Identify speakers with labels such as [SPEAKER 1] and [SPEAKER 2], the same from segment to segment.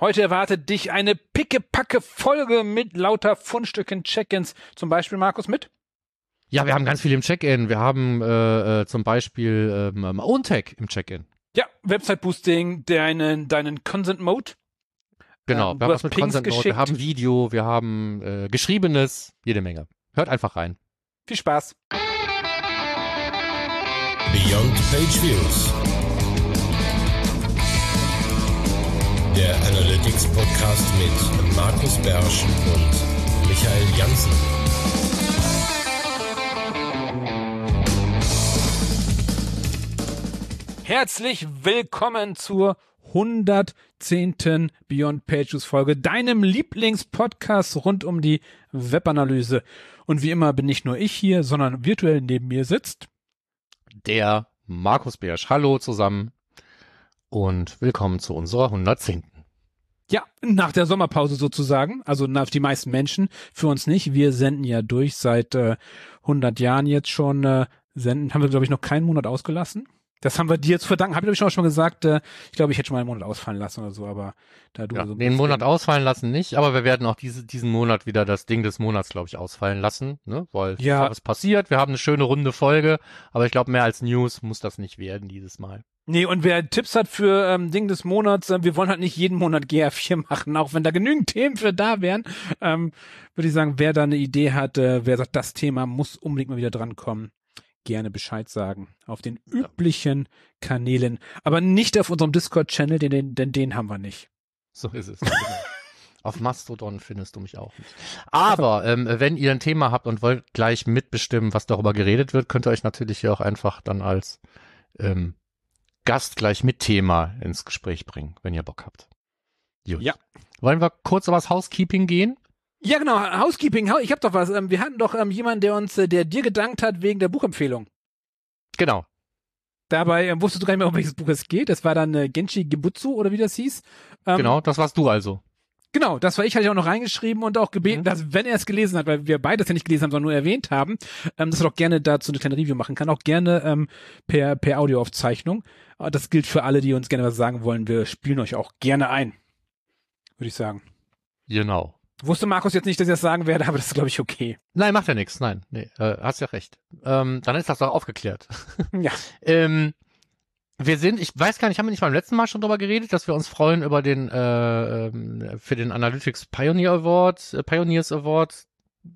[SPEAKER 1] Heute erwartet dich eine pickepacke Folge mit lauter Fundstücken Check-ins. Zum Beispiel, Markus, mit?
[SPEAKER 2] Ja, wir haben ganz viel im Check-in. Wir haben äh, äh, zum Beispiel ähm, OwnTech im Check-in.
[SPEAKER 1] Ja, Website-Boosting, deinen, deinen Consent-Mode.
[SPEAKER 2] Genau,
[SPEAKER 1] Ähm,
[SPEAKER 2] wir haben was mit
[SPEAKER 1] Pings
[SPEAKER 2] Consent Note,
[SPEAKER 1] geschickt.
[SPEAKER 2] wir haben Video, wir haben äh, Geschriebenes, jede Menge. Hört einfach rein.
[SPEAKER 1] Viel Spaß.
[SPEAKER 3] Beyond Page Views. Der Analytics Podcast mit Markus Bersch und Michael Janssen.
[SPEAKER 1] Herzlich willkommen zur 110. Beyond Pages Folge, deinem Lieblingspodcast rund um die Webanalyse. Und wie immer bin nicht nur ich hier, sondern virtuell neben mir sitzt.
[SPEAKER 2] Der Markus Bersch. Hallo zusammen und willkommen zu unserer 110.
[SPEAKER 1] Ja, nach der Sommerpause sozusagen, also nach die meisten Menschen, für uns nicht. Wir senden ja durch seit äh, 100 Jahren jetzt schon. Äh, senden haben wir glaube ich noch keinen Monat ausgelassen. Das haben wir dir zu verdanken. Habe ich glaube ich schon mal gesagt. Äh, ich glaube, ich hätte schon mal einen Monat ausfallen lassen oder so, aber da du
[SPEAKER 2] Ja,
[SPEAKER 1] so
[SPEAKER 2] den Monat ausfallen lassen nicht, aber wir werden auch diese, diesen Monat wieder das Ding des Monats, glaube ich, ausfallen lassen, ne? Weil
[SPEAKER 1] Ja.
[SPEAKER 2] ja. was passiert. Wir haben eine schöne runde Folge, aber ich glaube, mehr als News muss das nicht werden dieses Mal.
[SPEAKER 1] Nee, und wer Tipps hat für ähm, Ding des Monats, äh, wir wollen halt nicht jeden Monat GR4 machen, auch wenn da genügend Themen für da wären, ähm, würde ich sagen, wer da eine Idee hat, äh, wer sagt, das Thema muss unbedingt mal wieder drankommen, gerne Bescheid sagen. Auf den üblichen Kanälen, aber nicht auf unserem Discord-Channel, denn, den, denn den haben wir nicht.
[SPEAKER 2] So ist es. Genau. Auf Mastodon findest du mich auch nicht. Aber ähm, wenn ihr ein Thema habt und wollt gleich mitbestimmen, was darüber geredet wird, könnt ihr euch natürlich hier auch einfach dann als ähm, Gast gleich mit Thema ins Gespräch bringen, wenn ihr Bock habt. Gut.
[SPEAKER 1] Ja.
[SPEAKER 2] Wollen wir kurz aufs Housekeeping gehen?
[SPEAKER 1] Ja, genau, Housekeeping, ich hab doch was. Ähm, wir hatten doch ähm, jemanden, der uns, äh, der dir gedankt hat wegen der Buchempfehlung.
[SPEAKER 2] Genau.
[SPEAKER 1] Dabei ähm, wusstest du gar nicht mehr, um welches Buch es geht. Das war dann äh, Genshi Gebutsu oder wie das hieß. Ähm,
[SPEAKER 2] Genau, das warst du also.
[SPEAKER 1] Genau, das war ich, hatte ich auch noch reingeschrieben und auch gebeten,
[SPEAKER 2] Mhm.
[SPEAKER 1] dass, wenn er es gelesen hat, weil wir beides ja nicht gelesen haben, sondern nur erwähnt haben, ähm, dass er doch gerne dazu eine kleine Review machen kann, auch gerne ähm, per, per Audioaufzeichnung. Aber Das gilt für alle, die uns gerne was sagen wollen. Wir spielen euch auch gerne ein, würde ich sagen.
[SPEAKER 2] Genau.
[SPEAKER 1] Wusste Markus jetzt nicht, dass ich das sagen werde, aber das ist, glaube ich, okay.
[SPEAKER 2] Nein, macht ja nichts. Nein, nee, äh, hast ja recht. Ähm, dann ist das doch aufgeklärt.
[SPEAKER 1] Ja.
[SPEAKER 2] Ähm, wir sind, ich weiß gar nicht, haben wir nicht beim letzten Mal schon drüber geredet, dass wir uns freuen über den äh, ähm, für den Analytics Pioneer Award, äh, Pioneers Award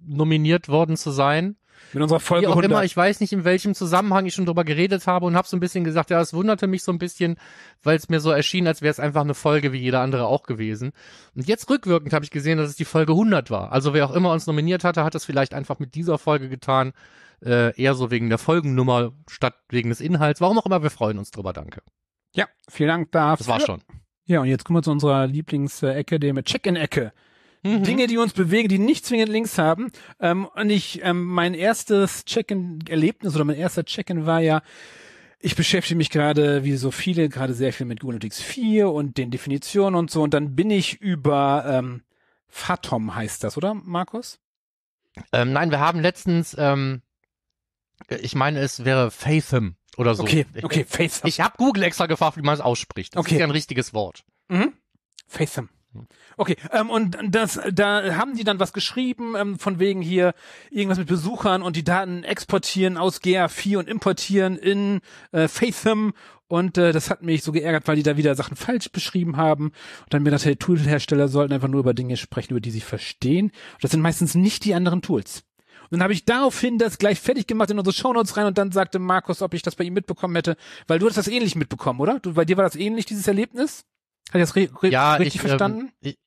[SPEAKER 2] nominiert worden zu sein.
[SPEAKER 1] Mit unserer
[SPEAKER 2] Wie
[SPEAKER 1] Folge
[SPEAKER 2] auch
[SPEAKER 1] 100.
[SPEAKER 2] immer, ich weiß nicht, in welchem Zusammenhang ich schon drüber geredet habe und habe so ein bisschen gesagt, ja, es wunderte mich so ein bisschen, weil es mir so erschien, als wäre es einfach eine Folge wie jeder andere auch gewesen. Und jetzt rückwirkend habe ich gesehen, dass es die Folge 100 war. Also wer auch immer uns nominiert hatte, hat es vielleicht einfach mit dieser Folge getan, äh, eher so wegen der Folgennummer statt wegen des Inhalts. Warum auch immer, wir freuen uns drüber, danke.
[SPEAKER 1] ja, vielen Dank dafür.
[SPEAKER 2] Das war's schon.
[SPEAKER 1] Ja, und jetzt kommen wir zu unserer Lieblingsecke, dem Check-in-Ecke.
[SPEAKER 2] Mhm.
[SPEAKER 1] Dinge, die uns bewegen, die nicht zwingend Links haben. Ähm, und ich, ähm, mein erstes Check-in-Erlebnis oder mein erster Check-in war ja, ich beschäftige mich gerade, wie so viele, gerade sehr viel mit Google Analytics 4 und den Definitionen und so. Und dann bin ich über ähm, Fathom heißt das, oder, Markus?
[SPEAKER 2] Ähm, nein, wir haben letztens, ähm, ich meine, es wäre Fathom oder so.
[SPEAKER 1] Okay, okay, Fathom.
[SPEAKER 2] Ich habe Google extra gefragt, wie man es ausspricht. Das
[SPEAKER 1] Okay.
[SPEAKER 2] ist ja ein richtiges Wort.
[SPEAKER 1] Mhm. Fathom. Okay, ähm, und das, da haben die dann was geschrieben, ähm, von wegen hier irgendwas mit Besuchern und die Daten exportieren aus GA4 und importieren in äh, Fathom und äh, das hat mich so geärgert, weil die da wieder Sachen falsch beschrieben haben und dann mir dachte, die Toolhersteller sollten einfach nur über Dinge sprechen, über die sie verstehen und das sind meistens nicht die anderen Tools. Und dann habe ich daraufhin das gleich fertig gemacht in unsere Shownotes rein und dann sagte Markus, ob ich das bei ihm mitbekommen hätte, weil du hast das ähnlich mitbekommen, oder? Du, bei dir war das ähnlich, dieses Erlebnis? Hat ich das
[SPEAKER 2] Ja,
[SPEAKER 1] richtig
[SPEAKER 2] ich,
[SPEAKER 1] verstanden?
[SPEAKER 2] Ähm, ich,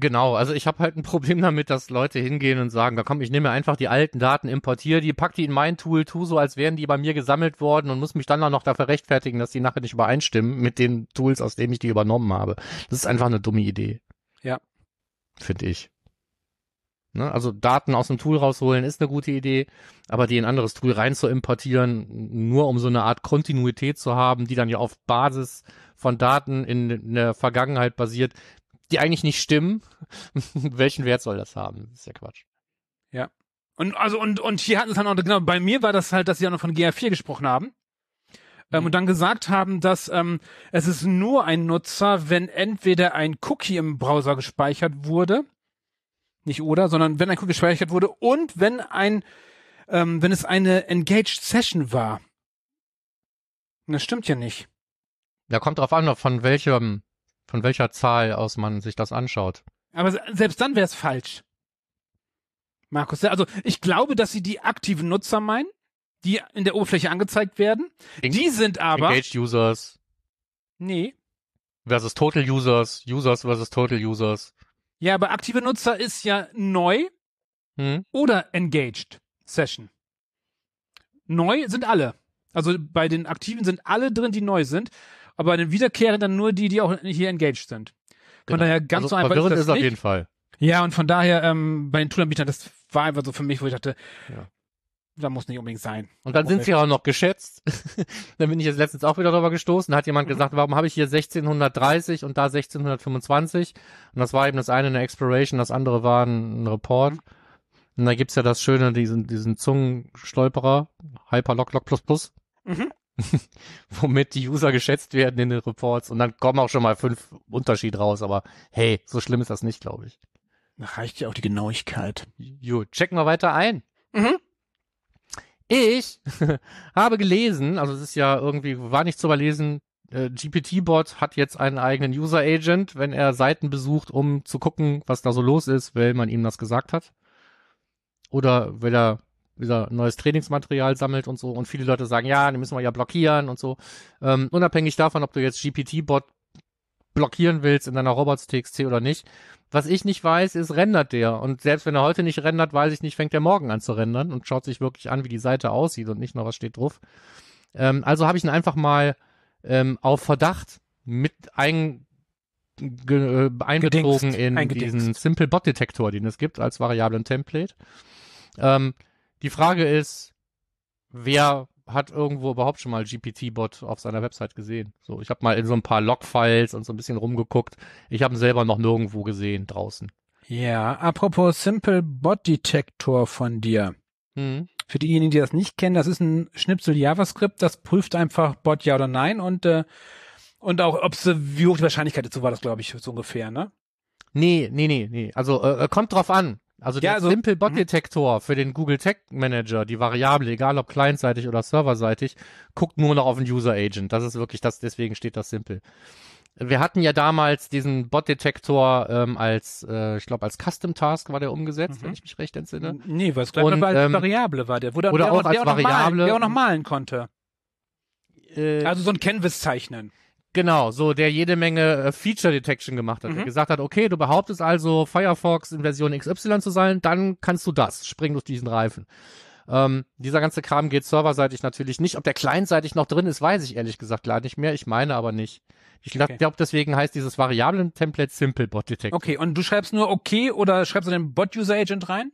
[SPEAKER 2] genau, also ich habe halt ein Problem damit, dass Leute hingehen und sagen, da komm, ich nehme einfach die alten Daten, importiere die, pack die in mein Tool, tu so, als wären die bei mir gesammelt worden und muss mich dann auch noch dafür rechtfertigen, dass die nachher nicht übereinstimmen mit den Tools, aus denen ich die übernommen habe. Das ist einfach eine dumme Idee.
[SPEAKER 1] Ja.
[SPEAKER 2] Finde ich. Ne? Also Daten aus dem Tool rausholen ist eine gute Idee, aber die in ein anderes Tool rein zu importieren, nur um so eine Art Kontinuität zu haben, die dann ja auf Basis von Daten in, in der Vergangenheit basiert, die eigentlich nicht stimmen. Welchen Wert soll das haben? Das ist ja Quatsch.
[SPEAKER 1] Und also und und hier hatten es dann auch genau bei mir war das halt, dass sie auch noch von GA4 gesprochen haben. ähm, und dann gesagt haben, dass ähm, es ist nur ein Nutzer, wenn entweder ein Cookie im Browser gespeichert wurde, nicht oder, sondern wenn ein Cookie gespeichert wurde und wenn ein, ähm, wenn es eine Engaged Session war. Und das stimmt ja nicht.
[SPEAKER 2] Ja, kommt drauf an, von welchem, von welcher Zahl aus man sich das anschaut.
[SPEAKER 1] Aber se- selbst dann wäre es falsch. Markus, also ich glaube, dass sie die aktiven Nutzer meinen, die in der Oberfläche angezeigt werden.
[SPEAKER 2] Eng-
[SPEAKER 1] Die sind aber,
[SPEAKER 2] Engaged Users
[SPEAKER 1] nee,
[SPEAKER 2] versus Total Users, Users versus Total Users.
[SPEAKER 1] Ja, aber aktive Nutzer ist ja neu
[SPEAKER 2] Hm?
[SPEAKER 1] oder engaged Session. Neu sind alle. Also bei den Aktiven sind alle drin, die neu sind, aber bei den Wiederkehrenden dann nur die, die auch hier engaged sind. Von
[SPEAKER 2] Genau.
[SPEAKER 1] daher ganz
[SPEAKER 2] also
[SPEAKER 1] so einfach ist das
[SPEAKER 2] ist auf
[SPEAKER 1] nicht.
[SPEAKER 2] jeden Fall.
[SPEAKER 1] Ja, und von daher ähm, bei den Toolanbietern, das war einfach so für mich, wo ich dachte,
[SPEAKER 2] Ja.
[SPEAKER 1] Da muss nicht unbedingt sein.
[SPEAKER 2] Und dann sind sie auch noch geschätzt. dann bin ich jetzt letztens auch wieder drüber gestoßen. Da hat jemand gesagt, warum habe ich hier 1630 und da 1625? Und das war eben das eine eine Exploration, das andere war ein, ein Report. Und da gibt's ja das Schöne, diesen, diesen Zungenstolperer, Hyperlock Lock Plus Plus,
[SPEAKER 1] Mhm.
[SPEAKER 2] womit die User geschätzt werden in den Reports. Und dann kommen auch schon mal fünf Unterschied raus. Aber hey, so schlimm ist das nicht, glaube ich.
[SPEAKER 1] Da reicht ja auch die Genauigkeit.
[SPEAKER 2] Gut, checken wir weiter ein.
[SPEAKER 1] Mhm.
[SPEAKER 2] Ich habe gelesen, also es ist ja irgendwie, war nicht zu überlesen, äh, GPT-Bot hat jetzt einen eigenen User-Agent, wenn er Seiten besucht, um zu gucken, was da so los ist, weil man ihm das gesagt hat. Oder weil er wieder neues Trainingsmaterial sammelt und so. Und viele Leute sagen, ja, den müssen wir ja blockieren und so. Ähm, unabhängig davon, ob du jetzt GPT-Bot blockieren willst in deiner Robots.txt oder nicht. Was ich nicht weiß, ist, rendert der. Und selbst wenn er heute nicht rendert, weiß ich nicht, fängt er morgen an zu rendern und schaut sich wirklich an, wie die Seite aussieht und nicht nur, was steht drauf. Ähm, also habe ich ihn einfach mal ähm, auf Verdacht mit ein, ge, äh, einbezogen
[SPEAKER 1] Gedingst,
[SPEAKER 2] in
[SPEAKER 1] eingedingst.
[SPEAKER 2] diesen Simple Bot Detektor, den es gibt als variablen Template. Ähm, die Frage ist, wer hat irgendwo überhaupt schon mal GPT-Bot auf seiner Website gesehen? So, ich habe mal in so ein paar Log-Files und so ein bisschen rumgeguckt. Ich habe ihn selber noch nirgendwo gesehen draußen.
[SPEAKER 1] Ja, apropos Simple Bot Detector von dir.
[SPEAKER 2] Hm.
[SPEAKER 1] Für diejenigen, die das nicht kennen, das ist ein Schnipsel JavaScript, das prüft einfach Bot ja oder nein und äh, und auch, ob wie hoch die Wahrscheinlichkeit so war das, glaube ich, so ungefähr, ne?
[SPEAKER 2] Nee, nee, nee, nee. Also äh, kommt drauf an. Also der
[SPEAKER 1] Ja, also-
[SPEAKER 2] Simple Bot
[SPEAKER 1] mhm.
[SPEAKER 2] Detektor für den Google Tag Manager, die Variable, egal ob clientseitig oder serverseitig, guckt nur noch auf den User Agent. Das ist wirklich das, deswegen steht das Simple. Wir hatten ja damals diesen Bot-Detektor ähm, als, äh, ich glaube, als Custom-Task war der umgesetzt,
[SPEAKER 1] Mhm.
[SPEAKER 2] wenn ich mich recht entsinne.
[SPEAKER 1] Nee, was gleich
[SPEAKER 2] Und,
[SPEAKER 1] mal als
[SPEAKER 2] ähm,
[SPEAKER 1] Variable war der. Wo der
[SPEAKER 2] oder
[SPEAKER 1] der
[SPEAKER 2] auch
[SPEAKER 1] der
[SPEAKER 2] als
[SPEAKER 1] noch Malen,
[SPEAKER 2] Variable.
[SPEAKER 1] der auch noch malen konnte.
[SPEAKER 2] Äh,
[SPEAKER 1] Also so ein Canvas zeichnen.
[SPEAKER 2] Genau, so der jede Menge äh, Feature Detection gemacht hat. Der
[SPEAKER 1] Mhm.
[SPEAKER 2] gesagt hat, okay, du behauptest also Firefox in Version XY zu sein, dann kannst du das. Spring durch diesen Reifen. Ähm, dieser ganze Kram geht serverseitig natürlich nicht. Ob der clientseitig noch drin ist, weiß ich ehrlich gesagt gar nicht mehr. Ich meine aber nicht. Ich glaube,
[SPEAKER 1] Okay.
[SPEAKER 2] deswegen heißt dieses Variablen-Template Simple Bot Detect.
[SPEAKER 1] Okay, und du schreibst nur okay oder schreibst du den Bot-User-Agent rein?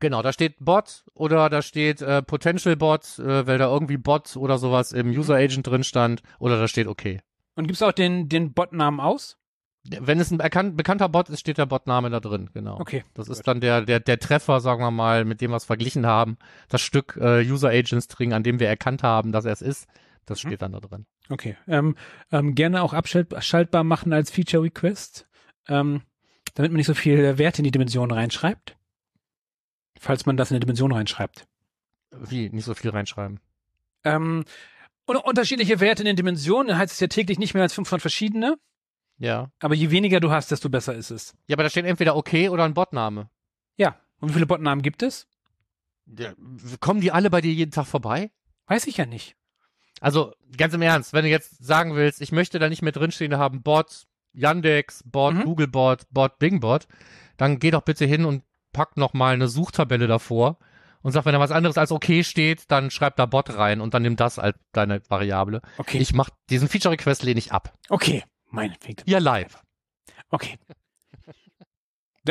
[SPEAKER 2] Genau, da steht Bot oder da steht äh, Potential Bot, äh, weil da irgendwie Bot oder sowas im User Agent drin stand. Oder da steht okay.
[SPEAKER 1] Und gibst auch den, den Bot-Namen aus?
[SPEAKER 2] Wenn es ein bekan bekannter Bot ist, steht der Botname da drin, genau.
[SPEAKER 1] Okay.
[SPEAKER 2] Das
[SPEAKER 1] gut.
[SPEAKER 2] ist dann der, der, der Treffer, sagen wir mal, mit dem wir es verglichen haben. Das Stück äh, User Agent String, an dem wir erkannt haben, dass er es ist, das
[SPEAKER 1] Mhm.
[SPEAKER 2] steht dann da drin.
[SPEAKER 1] Okay. Ähm, ähm, gerne auch abschaltbar machen als Feature Request, ähm, damit man nicht so viel Wert in die Dimension reinschreibt. Falls man das in eine Dimension reinschreibt.
[SPEAKER 2] Wie, nicht so viel reinschreiben.
[SPEAKER 1] Ähm, und unterschiedliche Werte in den Dimensionen, dann heißt es ja täglich nicht mehr als 500 verschiedene,
[SPEAKER 2] Ja.
[SPEAKER 1] aber je weniger du hast, desto besser ist es.
[SPEAKER 2] Ja, aber da steht entweder okay oder ein Botname.
[SPEAKER 1] Ja. Und wie viele Botnamen gibt es?
[SPEAKER 2] Ja, kommen die alle bei dir jeden Tag vorbei?
[SPEAKER 1] Weiß ich ja nicht.
[SPEAKER 2] Also, ganz im Ernst, wenn du jetzt sagen willst, ich möchte da nicht mehr drinstehen haben, Bot, Yandex, Bot,
[SPEAKER 1] Mhm.
[SPEAKER 2] Googlebot, Bot, Bingbot, dann geh doch bitte hin und pack noch mal eine Suchtabelle davor und sag, wenn da was anderes als okay steht, dann schreib da Bot rein und dann nimm das als deine Variable.
[SPEAKER 1] Okay.
[SPEAKER 2] Ich mach diesen Feature Request lehne ich ab.
[SPEAKER 1] okay. Meinetwegen.
[SPEAKER 2] Hier live.
[SPEAKER 1] Okay.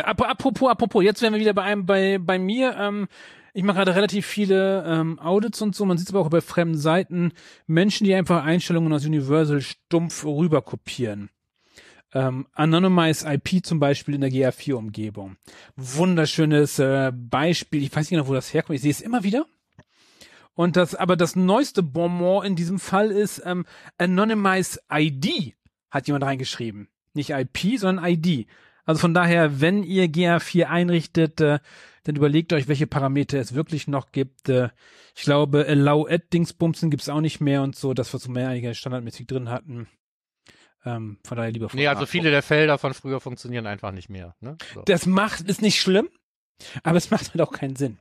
[SPEAKER 1] Apropos, apropos, jetzt wären wir wieder bei einem, bei, bei mir, ähm, ich mache gerade relativ viele ähm, Audits und so, man sieht es aber auch bei fremden Seiten, Menschen, die einfach Einstellungen aus Universal stumpf rüber kopieren. Ähm, Anonymize IP zum Beispiel in der GA4-Umgebung. Wunderschönes äh, Beispiel, ich weiß nicht genau, wo das herkommt, ich sehe es immer wieder. Und das, aber das neueste Bonbon in diesem Fall ist ähm, Anonymized ID, hat jemand reingeschrieben. Nicht IP, sondern ID. Also von daher, wenn ihr GA4 einrichtet, äh, dann überlegt euch, welche Parameter es wirklich noch gibt. Äh, ich glaube, Allow Add Dingsbumsen gibt's auch nicht mehr und so, das was wir einige standardmäßig drin hatten. Ähm, von daher lieber
[SPEAKER 2] Nee, also viele der Felder von früher funktionieren einfach nicht mehr. Ne? So.
[SPEAKER 1] Das macht, ist nicht schlimm, aber es macht halt auch keinen Sinn.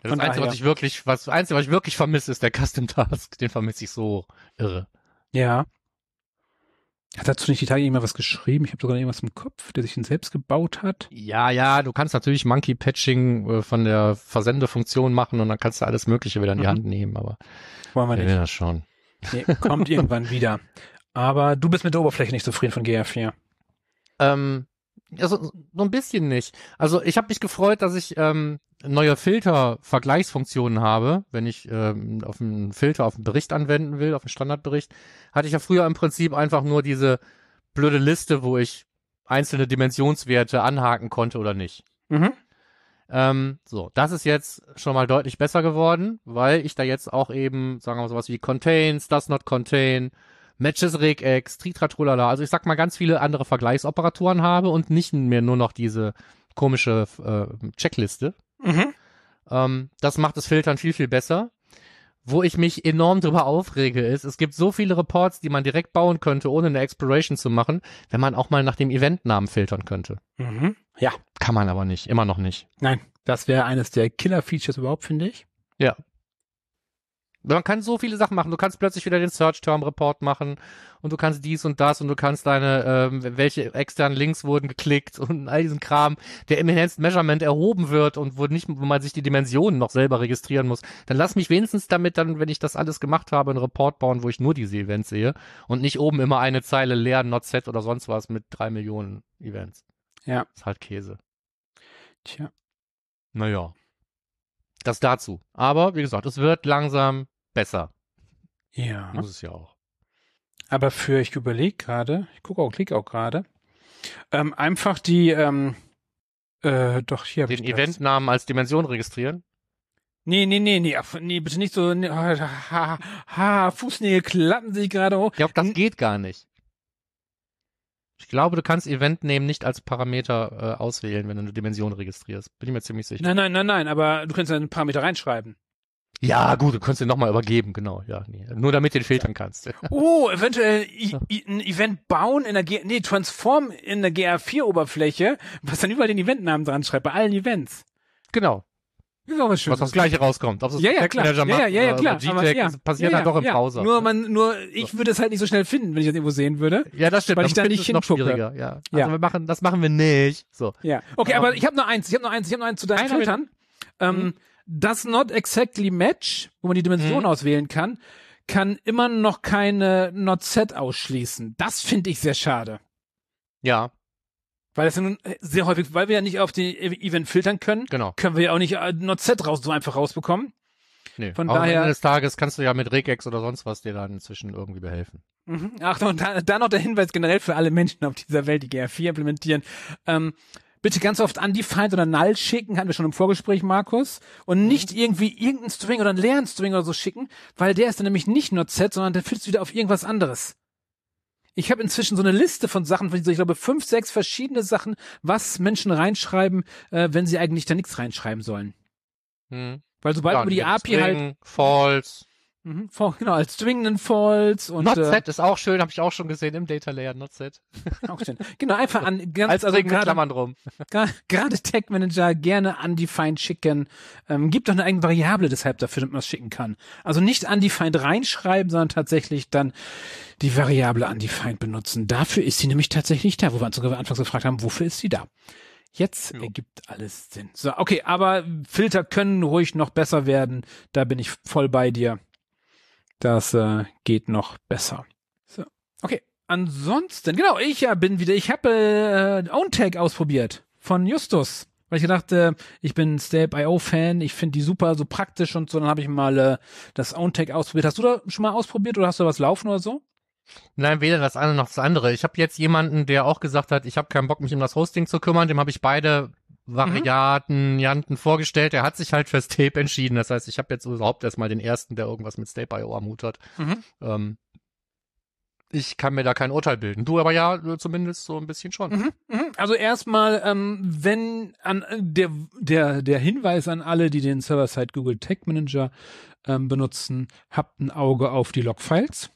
[SPEAKER 2] Das,
[SPEAKER 1] von
[SPEAKER 2] das Einzige, was ich wirklich, was, das Einzige, was ich wirklich vermisse, ist der Custom Task. Den vermisse ich so irre.
[SPEAKER 1] Ja. Hat dazu nicht die Tage irgendwas geschrieben? Ich habe sogar irgendwas im Kopf, der sich den selbst gebaut hat.
[SPEAKER 2] Ja, ja, du kannst natürlich Monkey Patching äh, von der Versendefunktion machen und dann kannst du alles Mögliche wieder in die
[SPEAKER 1] Mhm.
[SPEAKER 2] Hand nehmen, aber
[SPEAKER 1] Wollen wir nicht.
[SPEAKER 2] das schon.
[SPEAKER 1] Nee, kommt irgendwann wieder. Aber du bist mit der Oberfläche nicht zufrieden von GR4.
[SPEAKER 2] Ähm, also so ein bisschen nicht. Also ich habe mich gefreut, dass ich ähm, neue Filter-Vergleichsfunktionen habe, wenn ich ähm, auf einen Filter auf einen Bericht anwenden will, auf einen Standardbericht. Hatte ich ja früher im Prinzip einfach nur diese blöde Liste, wo ich einzelne Dimensionswerte anhaken konnte oder nicht.
[SPEAKER 1] Mhm.
[SPEAKER 2] Ähm, so, das ist jetzt schon mal deutlich besser geworden, weil ich da jetzt auch eben, sagen wir mal sowas wie Contains, Does Not Contain, Matches Regex, Tritratrolala, also ich sag mal ganz viele andere Vergleichsoperatoren habe und nicht mehr nur noch diese komische äh, Checkliste.
[SPEAKER 1] Mhm.
[SPEAKER 2] Ähm, das macht das Filtern viel, viel besser. Wo ich mich enorm drüber aufrege, ist, es gibt so viele Reports, die man direkt bauen könnte, ohne eine Exploration zu machen, wenn man auch mal nach dem Eventnamen filtern könnte.
[SPEAKER 1] Mhm. Ja.
[SPEAKER 2] Kann man aber nicht, immer noch nicht.
[SPEAKER 1] Nein, das wäre eines der Killer-Features überhaupt, finde ich.
[SPEAKER 2] Ja. Man kann so viele Sachen machen. Du kannst plötzlich wieder den Search-Term-Report machen und du kannst dies und das und du kannst deine, ähm, welche externen Links wurden geklickt und all diesen Kram, der im Enhanced Measurement erhoben wird und wo nicht, wo man sich die Dimensionen noch selber registrieren muss. Dann lass mich wenigstens damit dann, wenn ich das alles gemacht habe, einen Report bauen, wo ich nur diese Events sehe und nicht oben immer eine Zeile leer, not set oder sonst was mit drei Millionen Events.
[SPEAKER 1] Ja.
[SPEAKER 2] Ist halt Käse.
[SPEAKER 1] Tja.
[SPEAKER 2] Naja. Das dazu. Aber, wie gesagt, es wird langsam besser.
[SPEAKER 1] Ja.
[SPEAKER 2] Muss es ja auch.
[SPEAKER 1] Aber für, ich überlege gerade, ich gucke auch, klicke auch gerade, ähm, einfach die, ähm, äh, doch, hier
[SPEAKER 2] Den. Eventnamen als Dimension registrieren.
[SPEAKER 1] Nee, nee, nee, nee, nee, bitte nicht so, nee, ha, ha, ha, Fußnägel klappen sich gerade hoch.
[SPEAKER 2] Glaube, das geht gar nicht. Ich glaube, du kannst Eventname nicht als Parameter äh, auswählen, wenn du eine Dimension registrierst. Bin ich mir ziemlich sicher.
[SPEAKER 1] Nein, nein, nein, nein, aber du kannst ja ein Parameter reinschreiben.
[SPEAKER 2] Ja, gut, du kannst den nochmal übergeben, genau. Ja, nee. Nur damit du den filtern kannst.
[SPEAKER 1] Oh, eventuell I I ein Event bauen in der G nee, Transform in der GA4-Oberfläche, was dann überall den Eventnamen dran schreibt, bei allen Events.
[SPEAKER 2] genau.
[SPEAKER 1] Ist auch was
[SPEAKER 2] Was das gleiche rauskommt. Ob
[SPEAKER 1] Ja, ja, klar. Ja, ja, ja, ja,
[SPEAKER 2] oder
[SPEAKER 1] klar. Aber, ja,
[SPEAKER 2] passiert
[SPEAKER 1] ja,
[SPEAKER 2] dann doch im
[SPEAKER 1] ja.
[SPEAKER 2] Browser.
[SPEAKER 1] Nur man, nur ich würde es halt nicht so schnell finden, wenn ich das irgendwo sehen würde.
[SPEAKER 2] ja, das stimmt.
[SPEAKER 1] weil ich da nicht
[SPEAKER 2] noch
[SPEAKER 1] hingucke.
[SPEAKER 2] schwieriger. Ja. Also
[SPEAKER 1] Ja.
[SPEAKER 2] wir machen, das machen wir nicht. So.
[SPEAKER 1] Ja. Okay,
[SPEAKER 2] Ähm,
[SPEAKER 1] aber ich habe nur eins, ich habe nur eins, ich habe nur eins zu deinen Filtern. Ähm,
[SPEAKER 2] Mhm.
[SPEAKER 1] Does not exactly match, wo man die Dimension
[SPEAKER 2] Mhm.
[SPEAKER 1] auswählen kann, kann immer noch keine not set ausschließen. Das finde ich sehr schade.
[SPEAKER 2] Ja,
[SPEAKER 1] Weil das nun sehr häufig, weil wir ja nicht auf die Event filtern können,
[SPEAKER 2] genau.
[SPEAKER 1] können wir ja auch nicht äh, not set raus so einfach rausbekommen.
[SPEAKER 2] Nee.
[SPEAKER 1] Von
[SPEAKER 2] Aber
[SPEAKER 1] daher-
[SPEAKER 2] am Ende des Tages kannst du ja mit Regex oder sonst was dir dann inzwischen irgendwie behelfen.
[SPEAKER 1] Mhm. Ach, und da, da noch der Hinweis generell für alle Menschen auf dieser Welt, die GR4 implementieren. Ähm, bitte ganz oft undefined oder null schicken, hatten wir schon im Vorgespräch, Markus. Und nicht irgendwie irgendeinen String oder einen leeren String oder so schicken, weil der ist dann nämlich nicht not set, sondern der du wieder auf irgendwas anderes. Ich habe inzwischen so eine Liste von Sachen, von so, ich glaube, fünf, sechs verschiedene Sachen, was Menschen reinschreiben, äh, wenn sie eigentlich da nichts reinschreiben sollen.
[SPEAKER 2] Hm.
[SPEAKER 1] Weil sobald
[SPEAKER 2] Ja,
[SPEAKER 1] über die API
[SPEAKER 2] String,
[SPEAKER 1] halt,
[SPEAKER 2] False.
[SPEAKER 1] Mhm, genau, als String einen False und
[SPEAKER 2] Not
[SPEAKER 1] äh,
[SPEAKER 2] set ist auch schön, habe ich auch schon gesehen im Data Layer, not set.
[SPEAKER 1] auch schön. Genau, einfach an ganz
[SPEAKER 2] Als
[SPEAKER 1] also gerade
[SPEAKER 2] Klammern drum.
[SPEAKER 1] Gerade Tag Manager gerne undefined schicken. Ähm, gibt doch eine eigene Variable deshalb dafür, damit man es schicken kann. Also nicht undefined reinschreiben, sondern tatsächlich dann die Variable undefined benutzen. Dafür ist sie nämlich tatsächlich da, wo wir uns sogar anfangs gefragt haben, wofür ist sie da? Jetzt
[SPEAKER 2] Jo.
[SPEAKER 1] ergibt alles Sinn. So, okay, aber Filter können ruhig noch besser werden. Da bin ich voll bei dir. Das äh, geht noch besser. So, okay. Ansonsten, genau, ich ja bin wieder, ich habe äh, OwnTag ausprobiert von Justus. Weil ich gedacht, äh, ich bin Step.io-Fan, ich finde die super, so praktisch und so. Dann habe ich mal äh, das OwnTag ausprobiert. Hast du da schon mal ausprobiert oder hast du was laufen oder so?
[SPEAKER 2] Nein, weder das eine noch das andere. Ich habe jetzt jemanden, der auch gesagt hat, ich habe keinen Bock, mich um das Hosting zu kümmern. Dem habe ich beide Varianten vorgestellt. Er hat sich halt für Stape entschieden. Das heißt, ich habe jetzt überhaupt erstmal den ersten, der irgendwas mit Stape.io am Hut hat.
[SPEAKER 1] Mhm.
[SPEAKER 2] Ähm, ich kann mir da kein Urteil bilden. Du aber ja, zumindest so ein bisschen schon.
[SPEAKER 1] Mhm, mhm. Also erstmal, ähm, wenn an äh, der der der Hinweis an alle, die den Server-Side Google Tag Manager ähm, benutzen, habt ein Auge auf die Logfiles.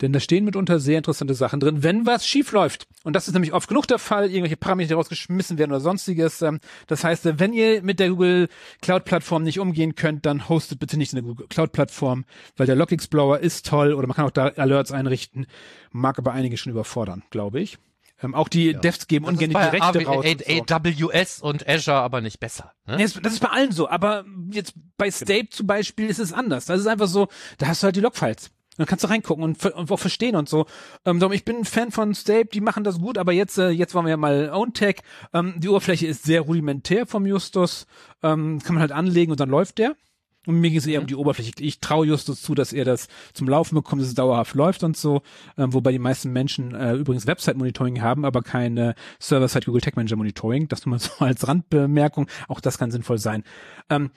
[SPEAKER 1] Denn da stehen mitunter sehr interessante Sachen drin, wenn was schief läuft. Und das ist nämlich oft genug der Fall, irgendwelche Parameter rausgeschmissen werden oder sonstiges. Ähm, Das heißt, äh, wenn ihr mit der Google Cloud Plattform nicht umgehen könnt, dann hostet bitte nicht in der Google Cloud Plattform, weil der Log Explorer ist toll oder man kann auch da Alerts einrichten, mag aber einige schon überfordern, glaube ich. Ähm, auch die Devs geben ungern die
[SPEAKER 2] AW
[SPEAKER 1] raus.
[SPEAKER 2] AWS und Azure aber nicht besser. Ne?
[SPEAKER 1] Nee, Das, das ist bei allen so, aber jetzt bei Stape zum Beispiel ist es anders. Das ist einfach so, da hast du halt die Logfiles. Dann kannst du reingucken und, und auch verstehen und so. Ähm, darum, ich bin ein Fan von Stape, die machen das gut, aber jetzt, äh, jetzt wollen wir ja mal OwnTech. Ähm, die Oberfläche ist sehr rudimentär vom Justus. Ähm, kann man halt anlegen und dann läuft der. Und mir geht es eher um die Oberfläche. Ich traue Justus zu, dass er das zum Laufen bekommt, dass es dauerhaft läuft und so. Ähm, wobei die meisten Menschen äh, übrigens Website-Monitoring haben, aber keine Server-Side Google Tag Manager Monitoring. Das nur mal so als Randbemerkung. Auch das kann sinnvoll sein. Ähm,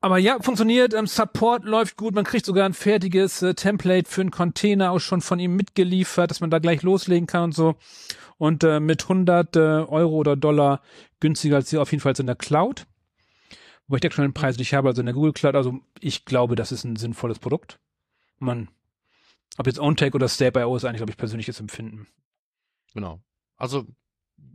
[SPEAKER 1] aber ja, funktioniert, ähm, Support läuft gut, man kriegt sogar ein fertiges äh, Template für einen Container auch schon von ihm mitgeliefert, dass man da gleich loslegen kann und so. Und äh, mit 100 äh, Euro oder Dollar günstiger als hier auf jeden Fall in der Cloud. Wobei ich den aktuellen Preis nicht habe, also in der Google Cloud. Also ich glaube, das ist ein sinnvolles Produkt. Man, ob jetzt OwnTech oder Stay.io ist eigentlich, glaube ich, persönliches Empfinden.
[SPEAKER 2] Genau. Also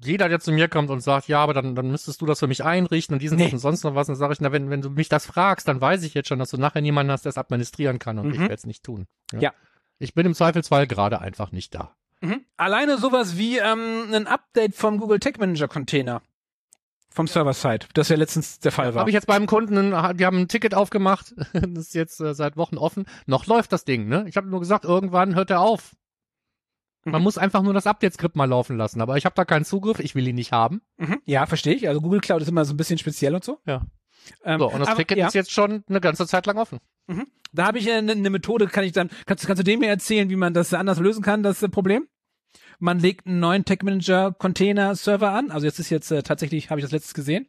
[SPEAKER 2] jeder, der zu mir kommt und sagt, ja, aber dann, dann müsstest du das für mich einrichten und diesen
[SPEAKER 1] Nee.
[SPEAKER 2] und sonst noch was, dann sage ich, na, wenn, wenn du mich das fragst, dann weiß ich jetzt schon, dass du nachher niemanden hast, der es administrieren kann und
[SPEAKER 1] Mhm.
[SPEAKER 2] ich werde es nicht tun.
[SPEAKER 1] Ja.
[SPEAKER 2] Ich bin im Zweifelsfall gerade einfach nicht da.
[SPEAKER 1] Mhm. Alleine sowas wie ähm, ein Update vom Google Tag Manager Container. Vom Server-Side, das ja letztens der Fall war.
[SPEAKER 2] Habe ich jetzt beim Kunden, die haben ein Ticket aufgemacht, das ist jetzt äh, seit Wochen offen. Noch läuft das Ding, ne? Ich habe nur gesagt, irgendwann hört er auf. Man
[SPEAKER 1] Mhm.
[SPEAKER 2] muss einfach nur das Update-Skript mal laufen lassen. Aber ich habe da keinen Zugriff, ich will ihn nicht haben.
[SPEAKER 1] Mhm. Ja, verstehe ich. Also Google Cloud ist immer so ein bisschen speziell und so.
[SPEAKER 2] Ja.
[SPEAKER 1] Ähm,
[SPEAKER 2] So, und das
[SPEAKER 1] aber,
[SPEAKER 2] Ticket
[SPEAKER 1] ja,
[SPEAKER 2] ist jetzt schon eine ganze Zeit lang offen.
[SPEAKER 1] da habe ich eine, eine Methode, kann ich dann, kannst, kannst du dem mir erzählen, wie man das anders lösen kann, das äh, Problem? Man legt einen neuen Tag Manager Container Server an, also jetzt ist jetzt äh, tatsächlich, habe ich das letztes gesehen,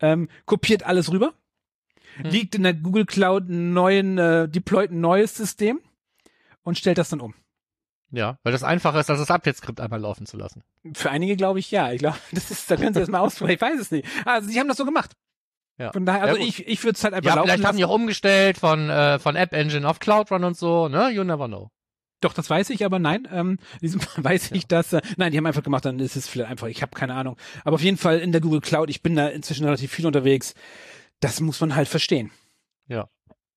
[SPEAKER 1] ähm, kopiert alles rüber,
[SPEAKER 2] Hm.
[SPEAKER 1] liegt in der Google Cloud einen neuen, äh, deployt ein neues System und stellt das dann um.
[SPEAKER 2] Ja, weil das einfacher ist, als das Update-Skript einmal laufen zu lassen.
[SPEAKER 1] Für einige glaube ich ja. Ich glaube, das ist, da können Sie das mal ausprobieren. Ich weiß es nicht. Also sie haben das so gemacht.
[SPEAKER 2] Ja.
[SPEAKER 1] Von daher, also
[SPEAKER 2] Ja,
[SPEAKER 1] ich, ich würde es halt einfach
[SPEAKER 2] Ja,
[SPEAKER 1] laufen
[SPEAKER 2] vielleicht haben
[SPEAKER 1] lassen.
[SPEAKER 2] die auch umgestellt von, äh, von App Engine auf Cloud Run und so, ne? You never know.
[SPEAKER 1] Doch, das weiß ich, aber nein, ähm, in diesem Fall weiß ich, dass, äh, nein, die haben einfach gemacht, dann ist es vielleicht einfach, ich habe keine Ahnung. Aber auf jeden Fall in der Google Cloud, ich bin da inzwischen relativ viel unterwegs, das muss man halt verstehen.
[SPEAKER 2] Ja.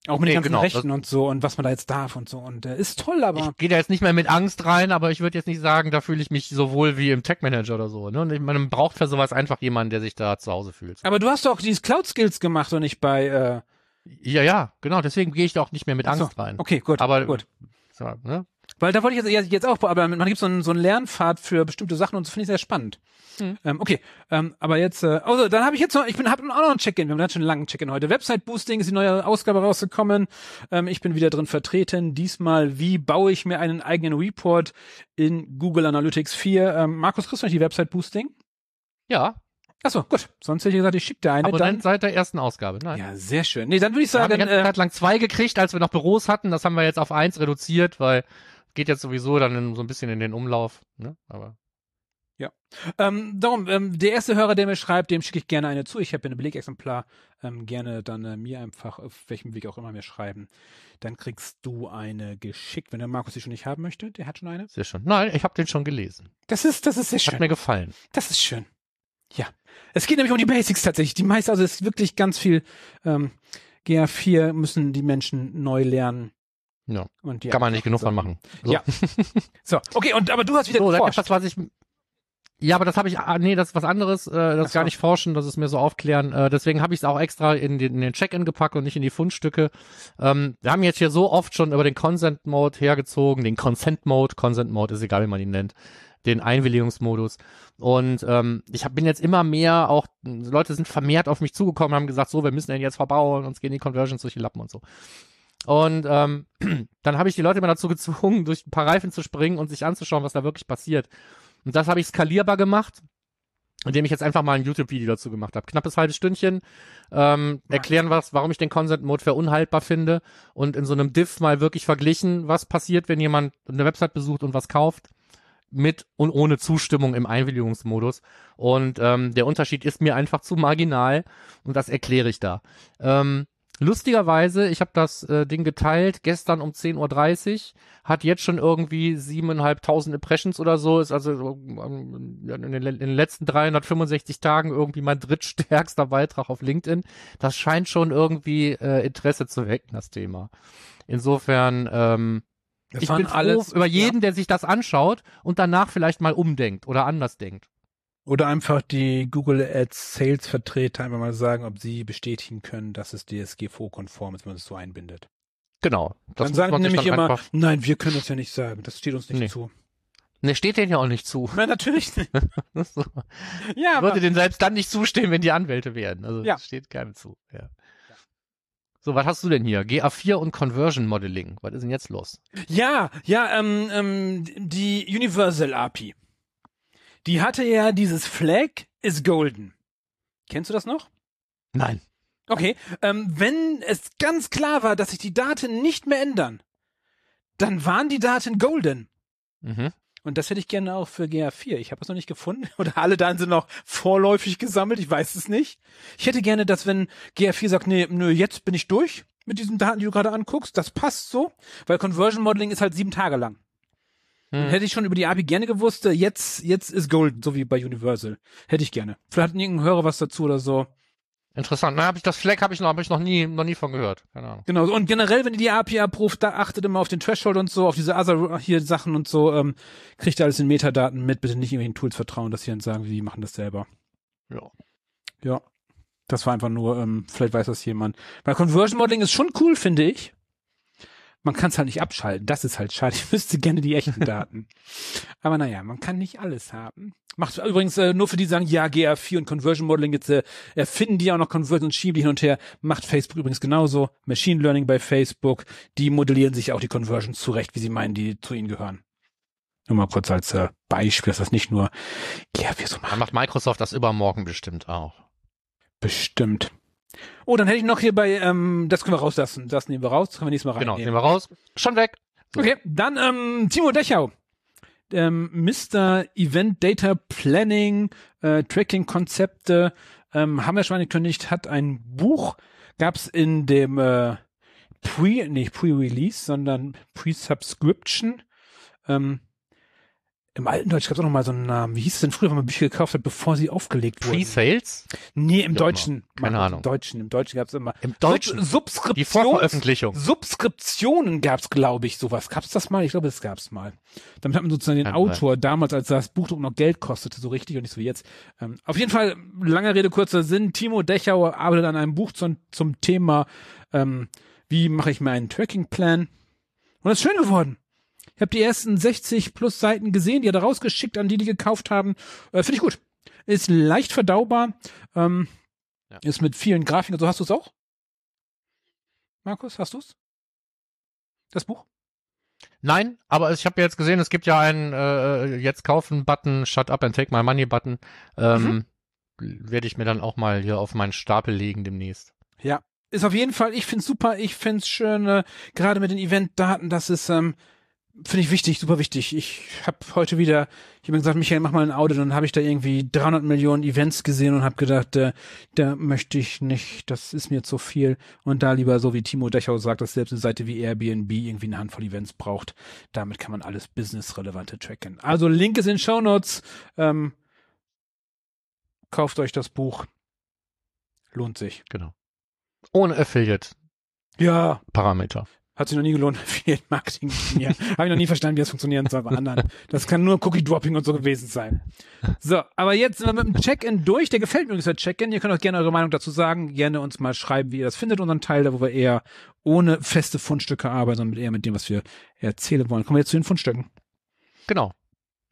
[SPEAKER 1] Auch mit
[SPEAKER 2] Nee,
[SPEAKER 1] den ganzen
[SPEAKER 2] genau,
[SPEAKER 1] Rechten und so und was man da jetzt darf und so. Und äh, ist toll, aber.
[SPEAKER 2] Ich gehe da jetzt nicht mehr mit Angst rein, aber ich würde jetzt nicht sagen, da fühle ich mich so wohl wie im Tech Manager oder so. Ne? Und ich- man braucht für sowas einfach jemanden, der sich da zu Hause fühlt.
[SPEAKER 1] Aber du hast doch dieses Cloud Skills gemacht und nicht bei, äh,
[SPEAKER 2] Ja, ja, genau. Deswegen gehe ich da auch nicht mehr mit
[SPEAKER 1] ach so.
[SPEAKER 2] Angst rein.
[SPEAKER 1] Okay, gut.
[SPEAKER 2] Aber
[SPEAKER 1] gut.
[SPEAKER 2] so, ne?
[SPEAKER 1] Weil da wollte ich jetzt, jetzt auch, aber man gibt so einen, so einen Lernpfad für bestimmte Sachen und das finde ich sehr spannend.
[SPEAKER 2] Hm.
[SPEAKER 1] Ähm, okay, ähm, aber jetzt, äh, also dann habe ich jetzt noch, ich bin habe auch noch ein Check-in. Wir haben ganz schön einen langen Check-in heute. Website Boosting ist die neue Ausgabe rausgekommen. Ähm, ich bin wieder drin vertreten. Diesmal, wie baue ich mir einen eigenen Report in Google Analytics 4? Ähm, Markus, kriegst du noch die Website Boosting?
[SPEAKER 2] Ja,
[SPEAKER 1] Achso, gut. Sonst hätte ich gesagt, ich schicke dir eine.
[SPEAKER 2] Abonnent
[SPEAKER 1] Dann,
[SPEAKER 2] seit der ersten Ausgabe. Nein.
[SPEAKER 1] ja, sehr schön. Nee, dann würde ich
[SPEAKER 2] Wir haben
[SPEAKER 1] sagen,
[SPEAKER 2] ganze
[SPEAKER 1] äh,
[SPEAKER 2] Zeit lang zwei gekriegt, als wir noch Büros hatten. Das haben wir jetzt auf eins reduziert, weil geht jetzt sowieso dann in, so ein bisschen in den Umlauf. Ne? Aber
[SPEAKER 1] Ähm, darum, ähm, der erste Hörer, der mir schreibt, dem schicke ich gerne eine zu. Ich habe ein Belegexemplar. Ähm, gerne dann äh, mir einfach, auf welchem Weg auch immer mir schreiben. Dann kriegst du eine geschickt, wenn der Markus sie schon nicht haben möchte. Der hat schon eine.
[SPEAKER 2] sehr schön. Nein, ich habe den schon gelesen.
[SPEAKER 1] Das ist, das ist sehr
[SPEAKER 2] Hat
[SPEAKER 1] schön.
[SPEAKER 2] mir gefallen.
[SPEAKER 1] Das ist schön. Ja. Es geht nämlich um die Basics tatsächlich. Die meiste, also es ist wirklich ganz viel, ähm, GA4 müssen die Menschen neu lernen.
[SPEAKER 2] Ja.
[SPEAKER 1] Und die
[SPEAKER 2] Kann man nicht genug von
[SPEAKER 1] Sachen.
[SPEAKER 2] machen. So.
[SPEAKER 1] Ja. So, okay, und aber du hast wieder
[SPEAKER 2] So,
[SPEAKER 1] geforscht.
[SPEAKER 2] etwas, was ich. Ja, aber das habe ich, ah, nee, das ist was anderes, äh, das
[SPEAKER 1] Ach
[SPEAKER 2] ist gar
[SPEAKER 1] so.
[SPEAKER 2] nicht forschen, das ist mir so aufklären. Äh, deswegen habe ich es auch extra in den, in den Check-in gepackt und nicht in die Fundstücke. Ähm, wir haben jetzt hier so oft schon über den Consent-Mode hergezogen, den Consent-Mode, Consent-Mode ist egal, wie man ihn nennt, den Einwilligungsmodus. Und ähm, ich hab, bin jetzt immer mehr, auch Leute sind vermehrt auf mich zugekommen, haben gesagt, so, wir müssen den jetzt verbauen, uns gehen die Conversions durch die Lappen und so. Und ähm, dann habe ich die Leute immer dazu gezwungen, durch ein paar Reifen zu springen und sich anzuschauen, was da wirklich passiert. Und das habe ich skalierbar gemacht. in dem ich jetzt einfach mal ein YouTube-Video dazu gemacht habe. Knappes halbes Stündchen, ähm, erklären was, warum ich den Consent Mode für unhaltbar finde und in so einem Diff mal wirklich verglichen, was passiert, wenn jemand eine Website besucht und was kauft mit und ohne Zustimmung im Einwilligungsmodus. Und ähm, der Unterschied ist mir einfach zu marginal und das erkläre ich da. Ähm, lustigerweise, ich habe das äh, Ding geteilt gestern um 10.30 Uhr, hat jetzt schon irgendwie 7.500 Impressions oder so, ist also ähm, in den, letzten 365 Tagen irgendwie mein drittstärkster Beitrag auf LinkedIn. Das scheint schon irgendwie äh, Interesse zu wecken, das Thema. Insofern, ähm,
[SPEAKER 1] Das
[SPEAKER 2] ich bin froh
[SPEAKER 1] alles-
[SPEAKER 2] über jeden, der sich das anschaut und danach vielleicht mal umdenkt oder anders denkt.
[SPEAKER 1] Oder einfach die Google Ads Sales Vertreter einfach mal sagen, ob sie bestätigen können, dass es DSGVO-konform ist, wenn man es so einbindet.
[SPEAKER 2] Genau.
[SPEAKER 1] Dann sagen nämlich
[SPEAKER 2] dann
[SPEAKER 1] immer, nein, wir können das ja nicht sagen, das steht uns nicht
[SPEAKER 2] Nee.
[SPEAKER 1] zu.
[SPEAKER 2] Ne, steht denen ja auch nicht zu.
[SPEAKER 1] Nein, natürlich nicht.
[SPEAKER 2] so.
[SPEAKER 1] Ja, aber
[SPEAKER 2] Würde denen selbst dann nicht zustehen, wenn die Anwälte wären. Also
[SPEAKER 1] Ja.
[SPEAKER 2] das steht keinem zu. Ja. So, was hast du denn hier? GA4 und Conversion Modeling. Was ist denn jetzt los?
[SPEAKER 1] Ja, ja, ähm, ähm, die Universal API. Die hatte ja dieses Flag is golden. Kennst du das noch?
[SPEAKER 2] Nein.
[SPEAKER 1] Okay, ähm, wenn es ganz klar war, dass sich die Daten nicht mehr ändern, dann waren die Daten golden.
[SPEAKER 2] Mhm.
[SPEAKER 1] Und das hätte ich gerne auch für GA4. Ich habe es noch nicht gefunden. Oder alle Daten sind noch vorläufig gesammelt. Ich weiß es nicht. Ich hätte gerne, dass wenn GA4 sagt, nee, nö, jetzt bin ich durch mit diesen Daten, die du gerade anguckst, das passt so. Weil Conversion Modeling ist halt sieben Tage lang.
[SPEAKER 2] Hm.
[SPEAKER 1] Hätte ich schon über die API gerne gewusst, äh, jetzt, jetzt ist Golden, so wie bei Universal. Hätte ich gerne. Vielleicht hat irgendein Hörer was dazu oder so.
[SPEAKER 2] Interessant. Na, hab ich das Flag habe ich noch, habe ich noch nie, noch nie von gehört. Keine Ahnung.
[SPEAKER 1] Genau. Und generell, wenn ihr die API abruft, da achtet immer auf den Threshold und so, auf diese Other hier Sachen und so, ähm, kriegt ihr alles in Metadaten mit. Bitte nicht irgendwelchen Tools vertrauen, dass sie dann sagen, die machen das selber.
[SPEAKER 2] Ja.
[SPEAKER 1] Ja. Das war einfach nur, ähm, vielleicht weiß das jemand. Weil Conversion Modeling ist schon cool, finde ich. Man kann es halt nicht abschalten. Das ist halt schade. Ich wüsste gerne die echten Daten. Aber naja, man kann nicht alles haben. Macht übrigens äh, nur für die, die sagen, ja, GA4 und Conversion Modeling, jetzt äh, erfinden die auch noch Conversion und schieben die hin und her. Macht Facebook übrigens genauso. Machine Learning bei Facebook, die modellieren sich auch die Conversions zurecht, wie sie meinen, die zu ihnen gehören. Nur mal kurz als äh, Beispiel, dass das nicht nur GA4 so macht.
[SPEAKER 2] Dann macht Microsoft das übermorgen bestimmt auch.
[SPEAKER 1] Bestimmt. Oh, dann hätte ich noch hier bei, ähm, das können wir rauslassen. Das nehmen wir raus, das können wir nächstes Mal
[SPEAKER 2] Genau,
[SPEAKER 1] reinnehmen.
[SPEAKER 2] nehmen wir raus. Schon weg.
[SPEAKER 1] Okay, dann ähm, Timo Dechau. Ähm, Mr. Event Data Planning, äh, Tracking-Konzepte, ähm, haben wir schon angekündigt, hat ein Buch, gab's in dem äh, Pre, nicht Pre-Release, sondern Pre-Subscription. Ähm, Im alten Deutsch gab's auch noch mal so einen Namen. Wie hieß es denn früher, wenn man Bücher gekauft hat, bevor sie aufgelegt wurden?
[SPEAKER 2] Pre-Sales?
[SPEAKER 1] Nee, im
[SPEAKER 2] auch
[SPEAKER 1] Deutschen.
[SPEAKER 2] Keine
[SPEAKER 1] Markus,
[SPEAKER 2] Ahnung.
[SPEAKER 1] Im Deutschen, im Deutschen gab's immer.
[SPEAKER 2] Im Deutschen?
[SPEAKER 1] Sub Subskriptions
[SPEAKER 2] Die Vorveröffentlichung.
[SPEAKER 1] Subskriptionen gab's, glaube ich, sowas. Gab's das mal? Ich glaube, das gab's mal. Damit hat man sozusagen den
[SPEAKER 2] Kann
[SPEAKER 1] Autor damals, als das Buchdruck noch Geld kostete, so richtig und nicht so wie jetzt. Ähm, auf jeden Fall, langer Rede, kurzer Sinn. Timo Dechauer arbeitet an einem Buch zum, zum Thema, ähm, wie mache ich mir einen Tracking-Plan? Und das ist schön geworden. Ich habe die ersten 60 plus Seiten gesehen, die hat er rausgeschickt an die, die gekauft haben. Äh, Finde ich gut. Ist leicht verdaubar. Ähm,
[SPEAKER 2] Ja.
[SPEAKER 1] Ist mit vielen Grafiken. Also hast du es auch? Markus, hast du's? Das Buch?
[SPEAKER 2] Nein, aber ich habe jetzt gesehen, es gibt ja einen äh, jetzt kaufen Button, Shut Up and Take My Money Button. Ähm, Werde ich mir dann auch mal hier auf meinen Stapel legen demnächst.
[SPEAKER 1] Ja. Ist auf jeden Fall, ich find's super, ich find's schön, äh, gerade mit den Eventdaten, das ist, ähm, finde ich wichtig, super wichtig. Ich habe heute wieder, ich habe gesagt, Michael, mach mal ein Audit und dann habe ich da irgendwie 300 Millionen Events gesehen und habe gedacht, äh, da möchte ich nicht, das ist mir zu viel. Und da lieber so wie Timo Dechau sagt, dass selbst eine Seite wie Airbnb irgendwie eine Handvoll Events braucht. Damit kann man alles businessrelevante tracken. Also Link ist in Show Notes. Ähm, kauft euch das Buch. Lohnt sich.
[SPEAKER 2] Genau. Ohne
[SPEAKER 1] Ja,
[SPEAKER 2] Affiliate-Parameter.
[SPEAKER 1] Hat sich noch nie gelohnt, Affiliate Marketing. Ja, habe ich noch nie verstanden, wie das funktionieren soll bei anderen. Das kann nur Cookie Dropping und so gewesen sein. So, aber jetzt sind wir mit dem Check-in durch. Der gefällt mir übrigens der Check-in. Ihr könnt auch gerne eure Meinung dazu sagen. Gerne uns mal schreiben, wie ihr das findet, unseren Teil, da wo wir eher ohne feste Fundstücke arbeiten, sondern eher mit dem, was wir erzählen wollen. Kommen wir jetzt zu den Fundstücken.
[SPEAKER 2] Genau.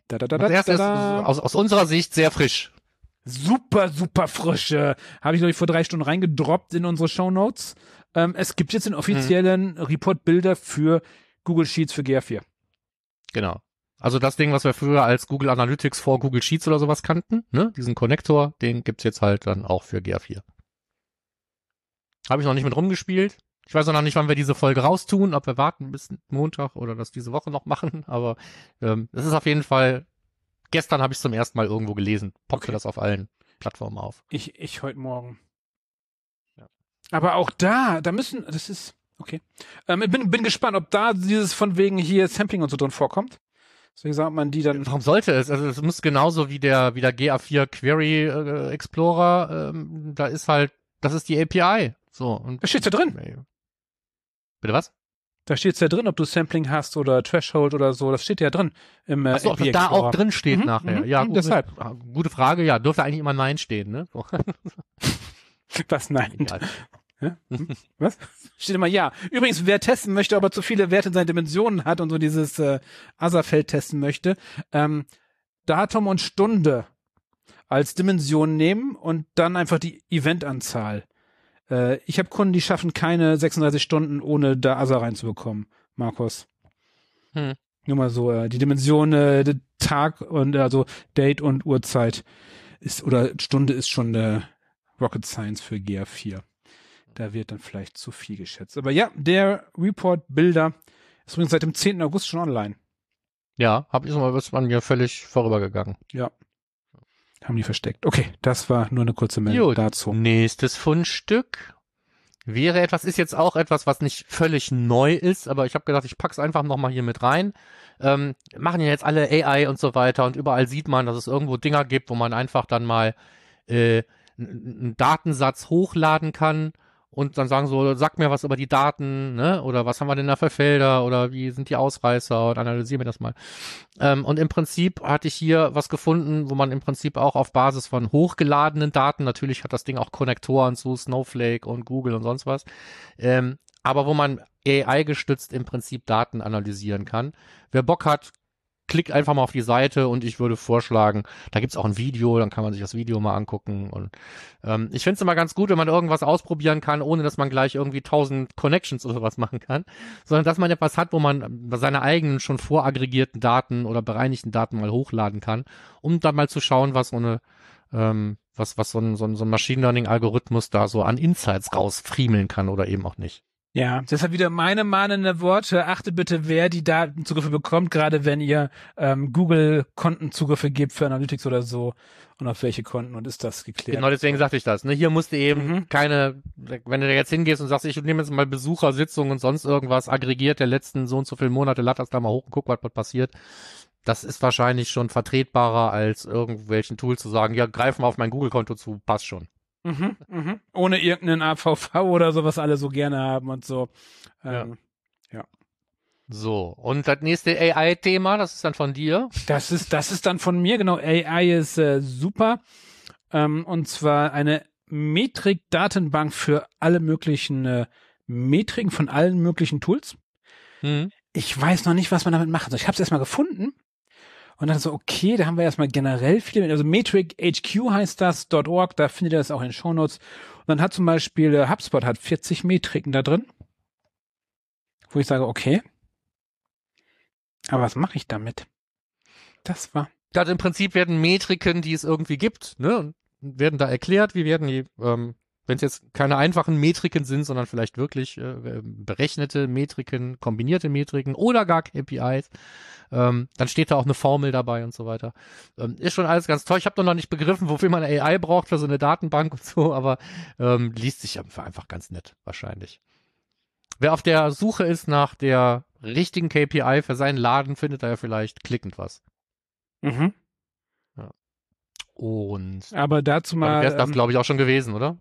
[SPEAKER 1] Da, da, da, da, da,
[SPEAKER 2] ist
[SPEAKER 1] da.
[SPEAKER 2] aus, aus unserer Sicht sehr frisch.
[SPEAKER 1] Super, super frische. Habe ich, glaube ich, vor drei Stunden reingedroppt in unsere Show Notes. Ähm, es gibt jetzt den offiziellen Report-Bilder für Google Sheets für GA4.
[SPEAKER 2] Genau. Also das Ding, was wir früher als Google Analytics vor Google Sheets oder sowas kannten, ne? Diesen Connector, den gibt's jetzt halt dann auch für GA4. Habe ich noch nicht mit rumgespielt. Ich weiß auch noch nicht, wann wir diese Folge raustun, ob wir warten bis Montag oder das diese Woche noch machen, aber ähm, es ist auf jeden Fall, gestern habe ich zum ersten Mal irgendwo gelesen, poppte
[SPEAKER 1] Okay.
[SPEAKER 2] das auf allen Plattformen auf.
[SPEAKER 1] Ich, ich heute Morgen. Aber auch da, da müssen, das ist, okay. Ähm, ich bin, bin gespannt, ob da dieses von wegen hier Sampling und so drin vorkommt. Deswegen sagt man die dann,
[SPEAKER 2] Warum sollte es? Also es muss genauso wie der wie der GA4 Query äh, Explorer, ähm, da ist halt, das ist die API. So und
[SPEAKER 1] da steht's ja drin.
[SPEAKER 2] Bitte was?
[SPEAKER 1] Da steht's ja drin, ob du Sampling hast oder Threshold oder so. Das steht ja drin im äh,
[SPEAKER 2] Achso, ob das da auch drin steht
[SPEAKER 1] Mhm,
[SPEAKER 2] nachher.
[SPEAKER 1] mhm,
[SPEAKER 2] ja,
[SPEAKER 1] mhm,
[SPEAKER 2] gut,
[SPEAKER 1] deshalb.
[SPEAKER 2] ah, Gute Frage, ja, dürfte eigentlich immer Nein stehen, ne? So.
[SPEAKER 1] Was? Nein.
[SPEAKER 2] Egal.
[SPEAKER 1] Ja? Hm? Was? Steht immer ja. Übrigens, wer testen möchte, aber zu viele Werte in seinen Dimensionen hat und so dieses äh, Other-Feld testen möchte, ähm, Datum und Stunde als Dimension nehmen und dann einfach die Eventanzahl. Äh, ich habe Kunden, die schaffen keine 36 Stunden, ohne da Other reinzubekommen, Markus.
[SPEAKER 2] Hm.
[SPEAKER 1] Nur mal so, äh, die Dimension, äh, der Tag und also Date und Uhrzeit ist oder Stunde ist schon äh, Rocket Science für GA4. Da wird dann vielleicht zu viel geschätzt. Aber ja, der Report Bilder ist übrigens seit dem 10. August schon online.
[SPEAKER 2] Ja, hab ich mal ist an mir völlig vorübergegangen.
[SPEAKER 1] Haben die versteckt. Okay, das war nur eine kurze Meldung
[SPEAKER 2] Gut.
[SPEAKER 1] dazu.
[SPEAKER 2] Nächstes Fundstück wäre etwas, ist jetzt auch etwas, was nicht völlig neu ist, aber ich habe gedacht, ich pack's einfach nochmal hier mit rein. Ähm, machen ja jetzt alle AI und so weiter und überall sieht man, dass es irgendwo Dinger gibt, wo man einfach dann mal äh, einen Datensatz hochladen kann und dann sagen so, sag mir was über die Daten, ne? Oder was haben wir denn da für Felder oder wie sind die Ausreißer und analysieren wir das mal. Ähm, und im Prinzip hatte ich hier was gefunden, wo man im Prinzip auch auf Basis von hochgeladenen Daten, natürlich hat das Ding auch Konnektoren zu Snowflake und Google und sonst was, ähm, aber wo man AI-gestützt im Prinzip Daten analysieren kann. Wer Bock hat, klickt einfach mal auf die Seite und ich würde vorschlagen, da gibt's auch ein Video, dann kann man sich das Video mal angucken. Und ähm, ich finde es immer ganz gut, wenn man irgendwas ausprobieren kann, ohne dass man gleich irgendwie tausend Connections oder sowas machen kann, sondern dass man etwas hat, wo man ähm, seine eigenen schon voraggregierten Daten oder bereinigten Daten mal hochladen kann, um dann mal zu schauen, was so eine ähm, was, was so ein, so ein, so ein Machine Learning-Algorithmus da so an Insights rausfriemeln kann oder eben auch nicht.
[SPEAKER 1] Ja, deshalb wieder meine mahnende Worte. Achtet bitte, wer die Datenzugriffe bekommt, gerade wenn ihr ähm, Google-Kontenzugriffe gebt für Analytics oder so und auf welche Konten und ist das geklärt.
[SPEAKER 2] Genau deswegen sagte ich das. Ne? Hier musst du eben
[SPEAKER 1] Mhm.
[SPEAKER 2] keine, wenn du da jetzt hingehst und sagst, ich nehme jetzt mal Besuchersitzungen und sonst irgendwas, aggregiert der letzten so und so viele Monate, lad das da mal hoch und guck, was, was passiert. Das ist wahrscheinlich schon vertretbarer, als irgendwelchen Tool zu sagen, ja, greif mal auf mein Google-Konto zu, passt schon.
[SPEAKER 1] Mhm, mhm. Ohne irgendeinen AVV oder so, was alle so gerne haben und so. Ähm,
[SPEAKER 2] So, und das nächste AI-Thema, das ist dann von dir.
[SPEAKER 1] Das ist, das ist dann von mir, genau. AI ist äh, super. Ähm, und zwar eine Metrik-Datenbank für alle möglichen äh, Metriken von allen möglichen Tools.
[SPEAKER 2] Hm.
[SPEAKER 1] Ich weiß noch nicht, was man damit machen soll. Ich habe es erstmal gefunden und dann so, okay, da haben wir erstmal generell viele, also Metric HQ heißt das, .org, da findet ihr das auch in den Shownotes. Und dann hat zum Beispiel äh, HubSpot hat 40 Metriken da drin, wo ich sage, okay, aber was mache ich damit? Das war
[SPEAKER 2] Also im Prinzip werden Metriken, die es irgendwie gibt, ne, werden da erklärt, wie werden die, ähm, wenn es jetzt keine einfachen Metriken sind, sondern vielleicht wirklich äh, berechnete Metriken, kombinierte Metriken oder gar KPIs, ähm, dann steht da auch eine Formel dabei und so weiter. Ähm, ist schon alles ganz toll. Ich habe noch nicht begriffen, wofür man AI braucht für so eine Datenbank und so, aber ähm, liest sich einfach ganz nett, wahrscheinlich. Wer auf der Suche ist nach der richtigen KPI für seinen Laden, findet da ja vielleicht klickend was.
[SPEAKER 1] Mhm.
[SPEAKER 2] Und
[SPEAKER 1] Aber dazu
[SPEAKER 2] mal, wäre das,
[SPEAKER 1] ähm,
[SPEAKER 2] glaube ich, auch schon gewesen, oder?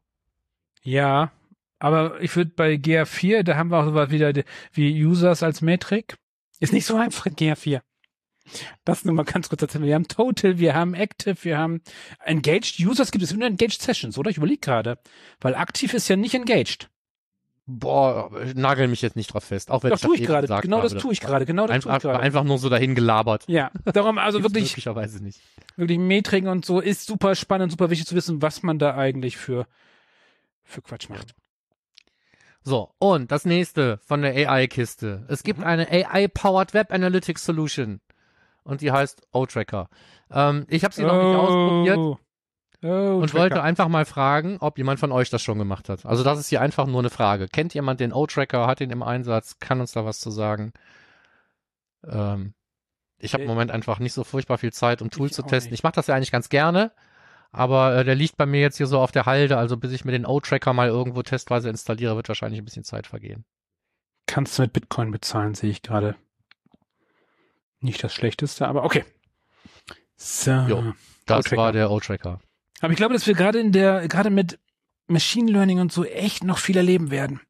[SPEAKER 1] Ja, aber ich würde bei GA4, da haben wir auch sowas wieder de- wie Users als Metrik. Ist nicht so einfach in GA4. Das nur mal ganz kurz erzählen. Wir haben Total, wir haben Active, wir haben Engaged Users. Gibt es nur Engaged Sessions, oder? Ich überlege gerade. Weil aktiv ist ja nicht engaged.
[SPEAKER 2] Boah, nagel mich jetzt nicht drauf fest. Auch wenn
[SPEAKER 1] Das
[SPEAKER 2] ich
[SPEAKER 1] tue ich gerade. Genau das tue ich gerade. Genau das tue
[SPEAKER 2] Einfach,
[SPEAKER 1] ich gerade.
[SPEAKER 2] einfach nur so dahin gelabert.
[SPEAKER 1] Ja, darum also wirklich,
[SPEAKER 2] Möglicherweise nicht.
[SPEAKER 1] wirklich Metriken und so ist super spannend, super wichtig zu wissen, was man da eigentlich für, für Quatsch macht.
[SPEAKER 2] So, und das nächste von der AI-Kiste. Es gibt
[SPEAKER 1] Mhm.
[SPEAKER 2] eine AI-Powered Web Analytics Solution. und die heißt O-Tracker. Ähm, ich habe sie noch nicht ausprobiert
[SPEAKER 1] Oh. Oh,
[SPEAKER 2] und wollte einfach mal fragen, ob jemand von euch das schon gemacht hat. Also das ist hier einfach nur eine Frage. Kennt jemand den O-Tracker, hat ihn im Einsatz, kann uns da was zu sagen? Ähm, ich habe im
[SPEAKER 1] Äh,
[SPEAKER 2] Moment einfach nicht so furchtbar viel Zeit, um Tools zu testen.
[SPEAKER 1] nicht.
[SPEAKER 2] Ich mache das ja eigentlich ganz gerne, aber äh, der liegt bei mir jetzt hier so auf der Halde. Also bis ich mir den O-Tracker mal irgendwo testweise installiere, wird wahrscheinlich ein bisschen Zeit vergehen.
[SPEAKER 1] Kannst du mit Bitcoin bezahlen, sehe ich gerade. Nicht das Schlechteste, aber okay. So.
[SPEAKER 2] Jo. Das war der O-Tracker.
[SPEAKER 1] Aber ich glaube, dass wir gerade in der, gerade mit Machine Learning und so echt noch viel erleben werden.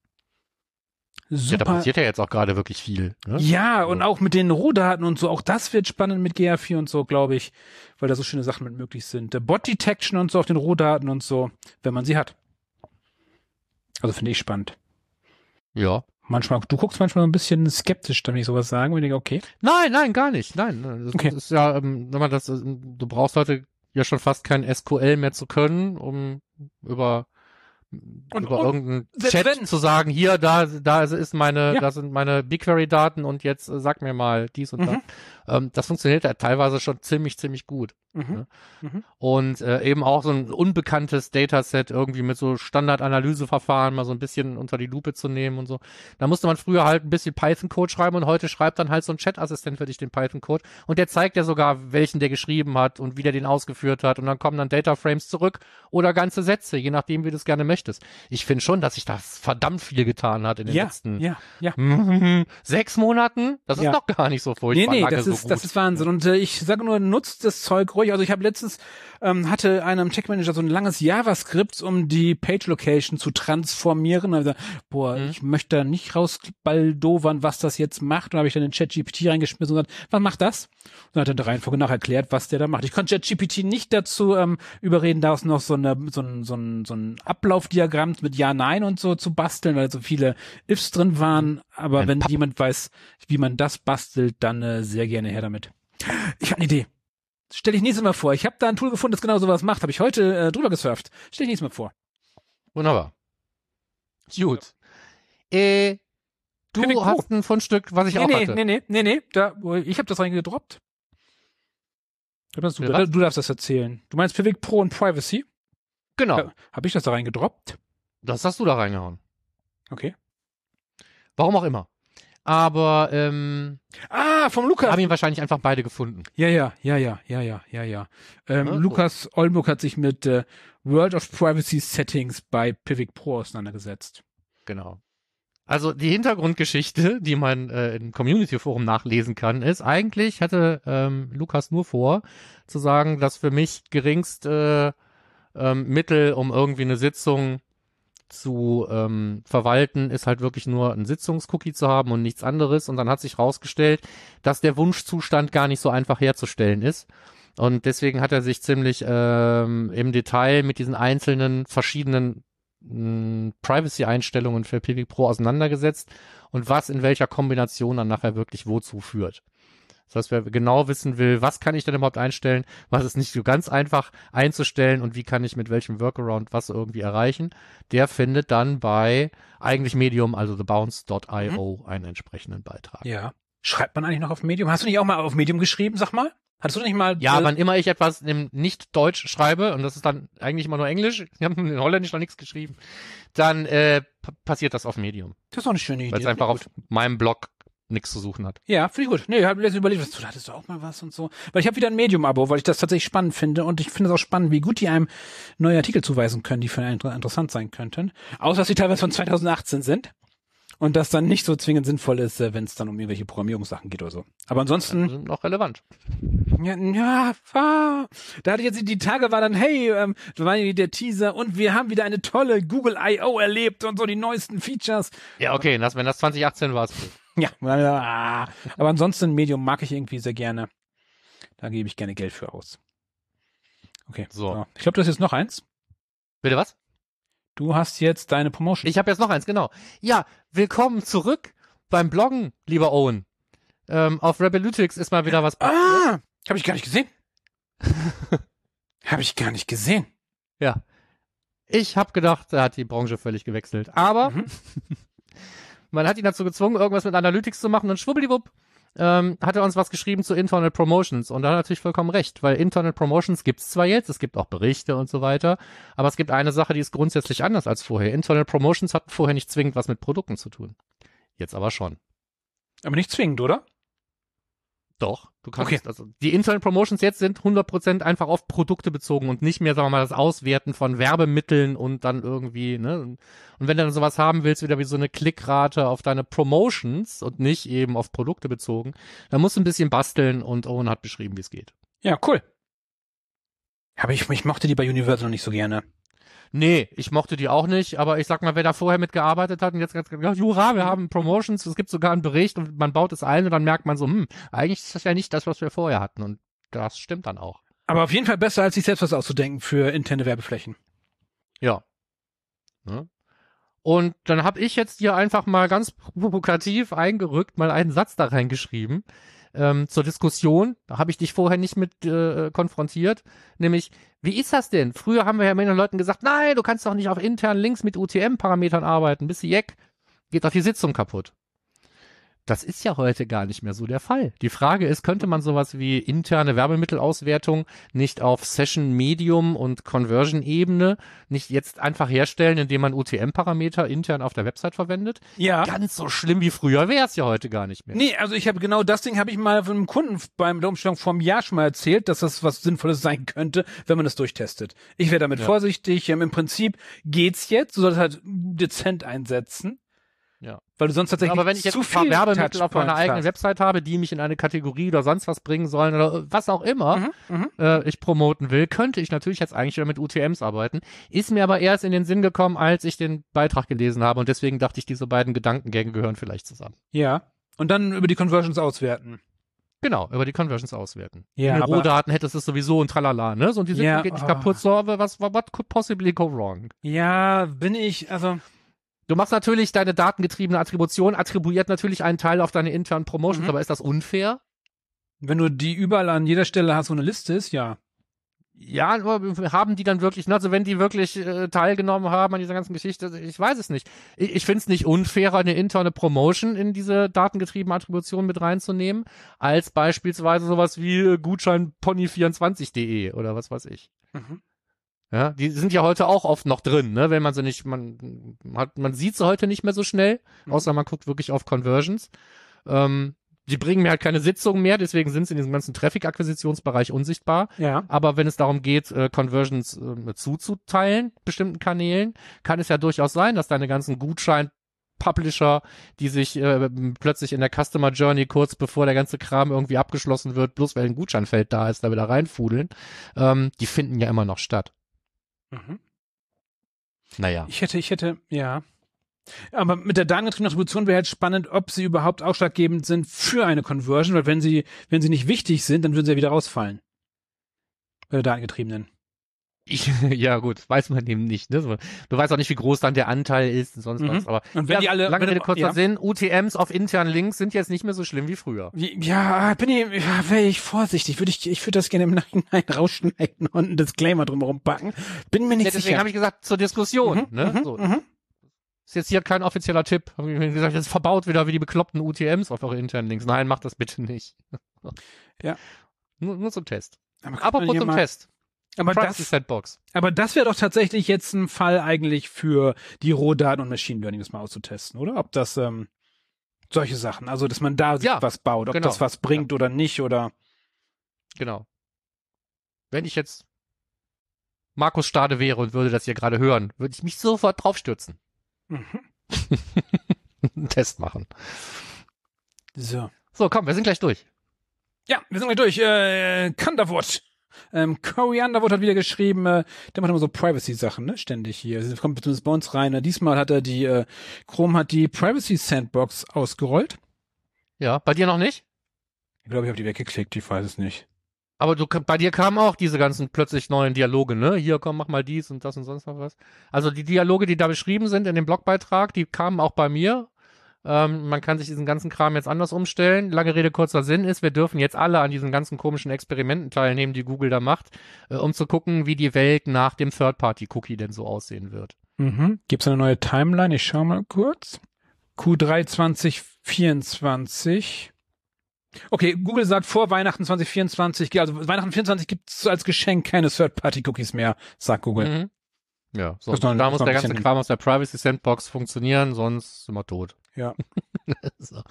[SPEAKER 2] Ja, da
[SPEAKER 1] Super.
[SPEAKER 2] passiert ja jetzt auch gerade wirklich viel. Ne?
[SPEAKER 1] Ja,
[SPEAKER 2] So.
[SPEAKER 1] und auch mit den Rohdaten und so, auch das wird spannend mit GA4 und so, glaube ich, weil da so schöne Sachen mit möglich sind. Der Bot Detection und so auf den Rohdaten und so, wenn man sie hat. Also finde ich spannend.
[SPEAKER 2] ja.
[SPEAKER 1] Manchmal, du guckst manchmal so ein bisschen skeptisch, wenn ich sowas sage, und ich denke, okay.
[SPEAKER 2] Nein, nein, gar nicht. Nein, das
[SPEAKER 1] Okay.
[SPEAKER 2] ist ja, ähm, man das, äh, du brauchst heute ja schon fast kein SQL mehr zu können, um über
[SPEAKER 1] Und-
[SPEAKER 2] über
[SPEAKER 1] und
[SPEAKER 2] irgendeinen Chat
[SPEAKER 1] wenn-
[SPEAKER 2] zu sagen, hier, da, da ist meine,
[SPEAKER 1] Ja.
[SPEAKER 2] da sind meine BigQuery-Daten und jetzt äh, sag mir mal dies und
[SPEAKER 1] Mhm.
[SPEAKER 2] das. Ähm, das funktioniert ja teilweise schon ziemlich, ziemlich gut.
[SPEAKER 1] Mhm.
[SPEAKER 2] Und äh, eben auch so ein unbekanntes Dataset irgendwie mit so Standardanalyseverfahren mal so ein bisschen unter die Lupe zu nehmen und so. Da musste man früher halt ein bisschen Python-Code schreiben und heute schreibt dann halt so ein Chat-Assistent für dich den Python-Code und der zeigt dir sogar, welchen der geschrieben hat und wie der den ausgeführt hat und dann kommen dann Data-Frames zurück oder ganze Sätze, je nachdem, wie du es gerne möchtest. Ich finde schon, dass sich das verdammt viel getan hat in den
[SPEAKER 1] Ja,
[SPEAKER 2] letzten
[SPEAKER 1] ja, ja.
[SPEAKER 2] sechs Monaten. Das ist
[SPEAKER 1] Ja.
[SPEAKER 2] doch gar nicht so
[SPEAKER 1] Nee,
[SPEAKER 2] furchtbar
[SPEAKER 1] nee,
[SPEAKER 2] lange
[SPEAKER 1] das ist, das ist Wahnsinn. Und äh, ich sage nur, nutzt das Zeug ruhig. Also ich habe letztens, ähm, hatte einem Tech Manager so ein langes JavaScript, um die Page Location zu transformieren. Also, boah,
[SPEAKER 2] Mhm.
[SPEAKER 1] ich möchte da nicht rausbaldowern, was das jetzt macht. Und habe ich dann in ChatGPT reingeschmissen und gesagt, was macht das? Und dann hat er der Reihenfolge nach erklärt, was der da macht. Ich konnte ChatGPT nicht dazu ähm, überreden, daraus noch so, eine, so, ein, so, ein, so ein Ablaufdiagramm mit Ja, Nein und so zu basteln, weil so viele Ifs drin waren. Aber
[SPEAKER 2] Ein
[SPEAKER 1] wenn
[SPEAKER 2] Papp-
[SPEAKER 1] jemand weiß, wie man das bastelt, dann äh, sehr gerne her damit. Ich habe eine Idee. Stell ich nächstes Mal vor. Ich habe da ein Tool gefunden, das genau sowas macht. Habe ich heute äh, drüber gesurft. Stell ich nächstes Mal vor.
[SPEAKER 2] Wunderbar. Gut. Äh, du hast ein Fundstück, was ich
[SPEAKER 1] Nee,
[SPEAKER 2] auch
[SPEAKER 1] nee,
[SPEAKER 2] hatte.
[SPEAKER 1] nee, nee, nee, nee. Da, wo- ich habe das reingedroppt. Du, du, du darfst das erzählen. Du meinst Pivot Pro und Privacy?
[SPEAKER 2] Genau.
[SPEAKER 1] Ja, habe ich das da reingedroppt?
[SPEAKER 2] Das hast du da reingehauen.
[SPEAKER 1] Okay.
[SPEAKER 2] Warum auch immer. Aber ähm,
[SPEAKER 1] Ah, vom Lukas.
[SPEAKER 2] haben ihn wahrscheinlich einfach beide gefunden.
[SPEAKER 1] Ja, ja, ja, ja, ja, ja, ja, ja. Ähm,
[SPEAKER 2] Ja, so.
[SPEAKER 1] Lukas Oldenburg hat sich mit äh, World of Privacy Settings bei Pivot Pro auseinandergesetzt.
[SPEAKER 2] Genau. Also die Hintergrundgeschichte, die man äh, im Community Forum nachlesen kann, ist eigentlich hatte ähm, Lukas nur vor zu sagen, dass für mich geringste ähm, Mittel, um irgendwie eine Sitzung zu ähm, verwalten, ist halt wirklich nur ein Sitzungscookie zu haben und nichts anderes. Und dann hat sich rausgestellt, dass der Wunschzustand gar nicht so einfach herzustellen ist. Und deswegen hat er sich ziemlich ähm, im Detail mit diesen einzelnen verschiedenen mh, Privacy-Einstellungen für Pivot Pro auseinandergesetzt und was in welcher Kombination dann nachher wirklich wozu führt. Das heißt, wer genau wissen will, was kann ich denn überhaupt einstellen, was ist nicht so ganz einfach einzustellen und wie kann ich mit welchem Workaround was irgendwie erreichen, der findet dann bei eigentlich Medium, also thebounce.io, einen entsprechenden Beitrag.
[SPEAKER 1] Ja. Schreibt man eigentlich noch auf Medium? Hast du nicht auch mal auf Medium geschrieben, sag mal? Hattest du nicht mal?
[SPEAKER 2] Ja,
[SPEAKER 1] äh,
[SPEAKER 2] wann immer ich etwas im Nicht-Deutsch schreibe, und das ist dann eigentlich immer nur Englisch, ich habe in Holländisch noch nichts geschrieben, dann äh, passiert das auf Medium,
[SPEAKER 1] Das ist doch eine schöne Idee.
[SPEAKER 2] weil es einfach auf meinem Blog nichts zu suchen hat.
[SPEAKER 1] Ja, finde ich gut. Nee, ich habe letztens überlegt, was, du hattest du auch mal was und so. Weil ich habe wieder ein Medium-Abo, weil ich das tatsächlich spannend finde und ich finde es auch spannend, wie gut die einem neue Artikel zuweisen können, die für einen inter- interessant sein könnten. Außer, dass sie teilweise von 2018 sind und das dann nicht so zwingend sinnvoll ist, äh, wenn es dann um irgendwelche Programmierungssachen geht oder so. Aber ansonsten,
[SPEAKER 2] sind noch relevant.
[SPEAKER 1] ja, ja ah, da hatte ich jetzt die Tage war dann, hey, ähm, da war der Teaser und wir haben wieder eine tolle Google I.O. erlebt und so die neuesten Features.
[SPEAKER 2] Ja, okay, das, wenn das 2018 war, ist gut.
[SPEAKER 1] Ja, ah. aber ansonsten Medium mag ich irgendwie sehr gerne. Da gebe ich gerne Geld für aus. Okay.
[SPEAKER 2] So.
[SPEAKER 1] Ich glaube, du hast jetzt noch eins.
[SPEAKER 2] Bitte was?
[SPEAKER 1] Du hast jetzt deine Promotion.
[SPEAKER 2] Ich habe jetzt noch eins, genau. Ja, willkommen zurück beim Bloggen, lieber Owen. Ähm, auf Rebelutyx ist mal wieder was passiert.
[SPEAKER 1] ah, habe ich gar nicht gesehen. habe ich gar nicht gesehen.
[SPEAKER 2] Ja. Ich habe gedacht, er hat die Branche völlig gewechselt. Aber
[SPEAKER 1] Mhm.
[SPEAKER 2] man hat ihn dazu gezwungen, irgendwas mit Analytics zu machen und schwubbeliwupp ähm, hat er uns was geschrieben zu Internal Promotions und da hat er natürlich vollkommen recht, weil Internal Promotions gibt's zwar jetzt, es gibt auch Berichte und so weiter, aber es gibt eine Sache, die ist grundsätzlich anders als vorher. Internal Promotions hatten vorher nicht zwingend was mit Produkten zu tun. Jetzt aber schon.
[SPEAKER 1] Aber nicht zwingend, oder?
[SPEAKER 2] Doch, du kannst,
[SPEAKER 1] Okay.
[SPEAKER 2] also die Internal Promotions jetzt sind 100% einfach auf Produkte bezogen und nicht mehr, sagen wir mal, das Auswerten von Werbemitteln und dann irgendwie, ne? Und und wenn du dann sowas haben willst, wieder wie so eine Klickrate auf deine Promotions und nicht eben auf Produkte bezogen, dann musst du ein bisschen basteln und Owen hat beschrieben, wie es geht.
[SPEAKER 1] Ja, cool. Aber ich, ich mochte die bei Universal noch nicht so gerne.
[SPEAKER 2] Nee, ich mochte die auch nicht, aber ich sag mal, wer da vorher mitgearbeitet hat und jetzt ganz gesagt, hurra, wir haben Promotions, es gibt sogar einen Bericht und man baut es ein und dann merkt man so, hm, eigentlich ist das ja nicht das, was wir vorher hatten und das stimmt dann auch.
[SPEAKER 1] Aber auf jeden Fall besser, als sich selbst was auszudenken für interne Werbeflächen.
[SPEAKER 2] Ja. Ne? Und dann habe ich jetzt hier einfach mal ganz provokativ eingerückt, mal einen Satz da reingeschrieben ähm, zur Diskussion. Da habe ich dich vorher nicht mit äh, konfrontiert. Nämlich, wie ist das denn? Früher haben wir ja den Leuten gesagt, nein, du kannst doch nicht auf internen Links mit UTM-Parametern arbeiten. Bist du Jeck? Geht doch die Sitzung kaputt. Das ist ja heute gar nicht mehr so der Fall. Die Frage ist, könnte man sowas wie interne Werbemittelauswertung nicht auf Session Medium und Conversion Ebene nicht jetzt einfach herstellen, indem man UTM-Parameter intern auf der Website verwendet?
[SPEAKER 1] Ja.
[SPEAKER 2] Ganz so schlimm wie früher wäre es ja heute gar nicht mehr.
[SPEAKER 1] Nee, also ich habe genau das Ding habe ich mal von einem Kunden beim der Umstellung vor einem Jahr schon mal erzählt, dass das was Sinnvolles sein könnte, wenn man das durchtestet. Ich wäre damit
[SPEAKER 2] Ja.
[SPEAKER 1] vorsichtig. Ähm, Im Prinzip geht's jetzt. Du solltest halt dezent einsetzen. Weil du sonst tatsächlich
[SPEAKER 2] Aber wenn ich jetzt
[SPEAKER 1] zu viel
[SPEAKER 2] Werbemittel auf meiner eigenen
[SPEAKER 1] hast.
[SPEAKER 2] Website habe, die mich in eine Kategorie oder sonst was bringen sollen oder was auch immer
[SPEAKER 1] Mhm, mhm.
[SPEAKER 2] äh, ich promoten will, könnte ich natürlich jetzt eigentlich wieder mit UTMs arbeiten. Ist mir aber erst in den Sinn gekommen, als ich den Beitrag gelesen habe und deswegen dachte ich, diese beiden Gedankengänge gehören vielleicht zusammen.
[SPEAKER 1] Ja. Und dann über die Conversions auswerten.
[SPEAKER 2] Genau, über die Conversions auswerten.
[SPEAKER 1] Ja,
[SPEAKER 2] den
[SPEAKER 1] aber-
[SPEAKER 2] Rohdaten hättest du es sowieso und tralala, ne? So, und die Sitzung
[SPEAKER 1] Ja,
[SPEAKER 2] geht nicht
[SPEAKER 1] oh.
[SPEAKER 2] kaputt, so, aber was, what could possibly go wrong?
[SPEAKER 1] Ja, bin ich, also,
[SPEAKER 2] Du machst natürlich deine datengetriebene Attribution, attribuiert natürlich einen Teil auf deine internen Promotions,
[SPEAKER 1] Mhm.
[SPEAKER 2] aber ist das unfair?
[SPEAKER 1] wenn du die überall an jeder Stelle hast, so eine Liste ist, ja.
[SPEAKER 2] Ja, aber haben die dann wirklich, also wenn die wirklich äh, teilgenommen haben an dieser ganzen Geschichte, ich weiß es nicht. Ich, ich finde es nicht unfairer, eine interne Promotion in diese datengetriebene Attribution mit reinzunehmen, als beispielsweise sowas wie äh, Gutschein pony24.de oder was weiß ich.
[SPEAKER 1] Mhm.
[SPEAKER 2] Ja, die sind ja heute auch oft noch drin, ne, wenn man sie nicht, man hat, man sieht sie heute nicht mehr so schnell,
[SPEAKER 1] Mhm.
[SPEAKER 2] außer man guckt wirklich auf Conversions. Ähm, die bringen mir halt keine Sitzungen mehr, deswegen sind sie in diesem ganzen Traffic-Akquisitionsbereich unsichtbar.
[SPEAKER 1] Ja.
[SPEAKER 2] Aber wenn es darum geht, äh, Conversions äh, zuzuteilen, bestimmten Kanälen, kann es ja durchaus sein, dass deine ganzen Gutschein Publisher, die sich äh, plötzlich in der Customer Journey kurz bevor der ganze Kram irgendwie abgeschlossen wird, bloß weil ein Gutscheinfeld da ist, da wieder reinfudeln, ähm, die finden ja immer noch statt.
[SPEAKER 1] Mhm.
[SPEAKER 2] Naja.
[SPEAKER 1] Ich hätte, ich hätte, ja. Aber mit der datengetriebenen Attribution wäre halt spannend, ob sie überhaupt ausschlaggebend sind für eine Conversion, weil wenn sie, wenn sie nicht wichtig sind, dann würden sie ja wieder rausfallen. Bei der datengetriebenen.
[SPEAKER 2] Ich, ja gut, weiß man eben nicht. Ne? Du weißt auch nicht, wie groß dann der Anteil ist und sonst
[SPEAKER 1] Mhm.
[SPEAKER 2] was. Aber
[SPEAKER 1] Und wenn
[SPEAKER 2] ja,
[SPEAKER 1] die alle,
[SPEAKER 2] lange
[SPEAKER 1] wenn-
[SPEAKER 2] Rede, kurzer
[SPEAKER 1] ja.
[SPEAKER 2] Sinn, UTMs auf internen Links sind jetzt nicht mehr so schlimm wie früher.
[SPEAKER 1] Ja, bin ich, ja, wäre ich vorsichtig. Würde ich, ich würde das gerne im Nachhinein rausschneiden und einen Disclaimer drumherum packen. Bin mir nicht
[SPEAKER 2] Ja, deswegen
[SPEAKER 1] sicher.
[SPEAKER 2] habe ich gesagt, zur Diskussion.
[SPEAKER 1] Mhm,
[SPEAKER 2] ne?
[SPEAKER 1] mhm,
[SPEAKER 2] so.
[SPEAKER 1] mhm.
[SPEAKER 2] Ist jetzt hier kein offizieller Tipp. Hab ich mir gesagt, jetzt verbaut wieder wie die bekloppten UTMs auf eure internen Links. Nein, macht das bitte nicht.
[SPEAKER 1] Ja.
[SPEAKER 2] Nur, nur zum Test.
[SPEAKER 1] Aber, hier
[SPEAKER 2] zum Test.
[SPEAKER 1] Aber
[SPEAKER 2] Privacy
[SPEAKER 1] das,
[SPEAKER 2] Sandbox.
[SPEAKER 1] aber das wäre doch tatsächlich jetzt ein Fall eigentlich für die Rohdaten und Machine Learning, das mal auszutesten, oder? Ob das, ähm, solche Sachen, also, dass man da
[SPEAKER 2] Ja,
[SPEAKER 1] was baut, ob
[SPEAKER 2] genau.
[SPEAKER 1] das was bringt oder nicht, oder,
[SPEAKER 2] Genau. Wenn ich jetzt Markus Stade wäre und würde das hier gerade hören, würde ich mich sofort draufstürzen.
[SPEAKER 1] mhm.
[SPEAKER 2] Einen Test machen.
[SPEAKER 1] so.
[SPEAKER 2] So, komm, wir sind gleich durch.
[SPEAKER 1] Ja, wir sind gleich durch. Äh, Kanderwood. Ähm, Corey Underwood hat wieder geschrieben, äh, der macht immer so Privacy-Sachen, ne, ständig hier. Das kommt zumindest bei uns rein. Äh, diesmal hat er die, äh, Chrome hat die Privacy Sandbox ausgerollt.
[SPEAKER 2] Ja, bei dir noch nicht?
[SPEAKER 1] Ich glaube, ich habe die weggeklickt, ich weiß es nicht.
[SPEAKER 2] Aber du, bei dir kamen auch diese ganzen plötzlich neuen Dialoge, ne? Hier, komm, mach mal dies und das und sonst noch was. Also die Dialoge, die da beschrieben sind in dem Blogbeitrag, die kamen auch bei mir. Ähm, man kann sich diesen ganzen Kram jetzt anders umstellen. Lange Rede, kurzer Sinn ist, wir dürfen jetzt alle an diesen ganzen komischen Experimenten teilnehmen, die Google da macht, äh, um zu gucken, wie die Welt nach dem Third-Party-Cookie denn so aussehen wird.
[SPEAKER 1] Mhm. Gibt's eine neue Timeline? Ich schau mal kurz. Q3 2024. Okay, Google sagt vor Weihnachten 2024, also Weihnachten 2024 gibt es als Geschenk keine Third-Party-Cookies mehr, sagt Google.
[SPEAKER 2] Mhm. Ja, so.
[SPEAKER 1] Das ist noch ein-
[SPEAKER 2] da muss der ganze Kram aus der Privacy Sandbox funktionieren, sonst sind wir tot.
[SPEAKER 1] Ja.
[SPEAKER 2] so.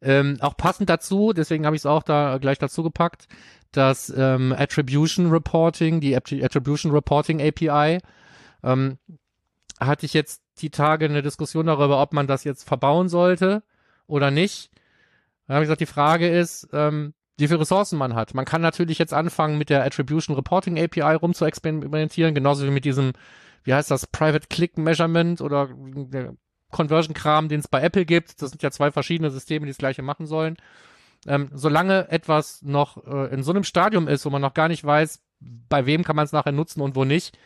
[SPEAKER 2] ähm, auch passend dazu, deswegen habe ich es auch da gleich dazu gepackt, das ähm, Attribution Reporting, die Attri- Attribution Reporting API, ähm, hatte ich jetzt die Tage eine Diskussion darüber, ob man das jetzt verbauen sollte oder nicht. Dann habe ich gesagt, die Frage ist, ähm, wie viele Ressourcen man hat. Man kann natürlich jetzt anfangen, mit der Attribution Reporting API rum zu experimentieren, genauso wie mit diesem, wie heißt das, Private Click Measurement oder der Conversion-Kram, den es bei Apple gibt. Das sind ja zwei verschiedene Systeme, die das gleiche machen sollen. Ähm, solange etwas noch äh, in so einem Stadium ist, wo man noch gar nicht weiß, bei wem kann man es nachher nutzen und wo nicht,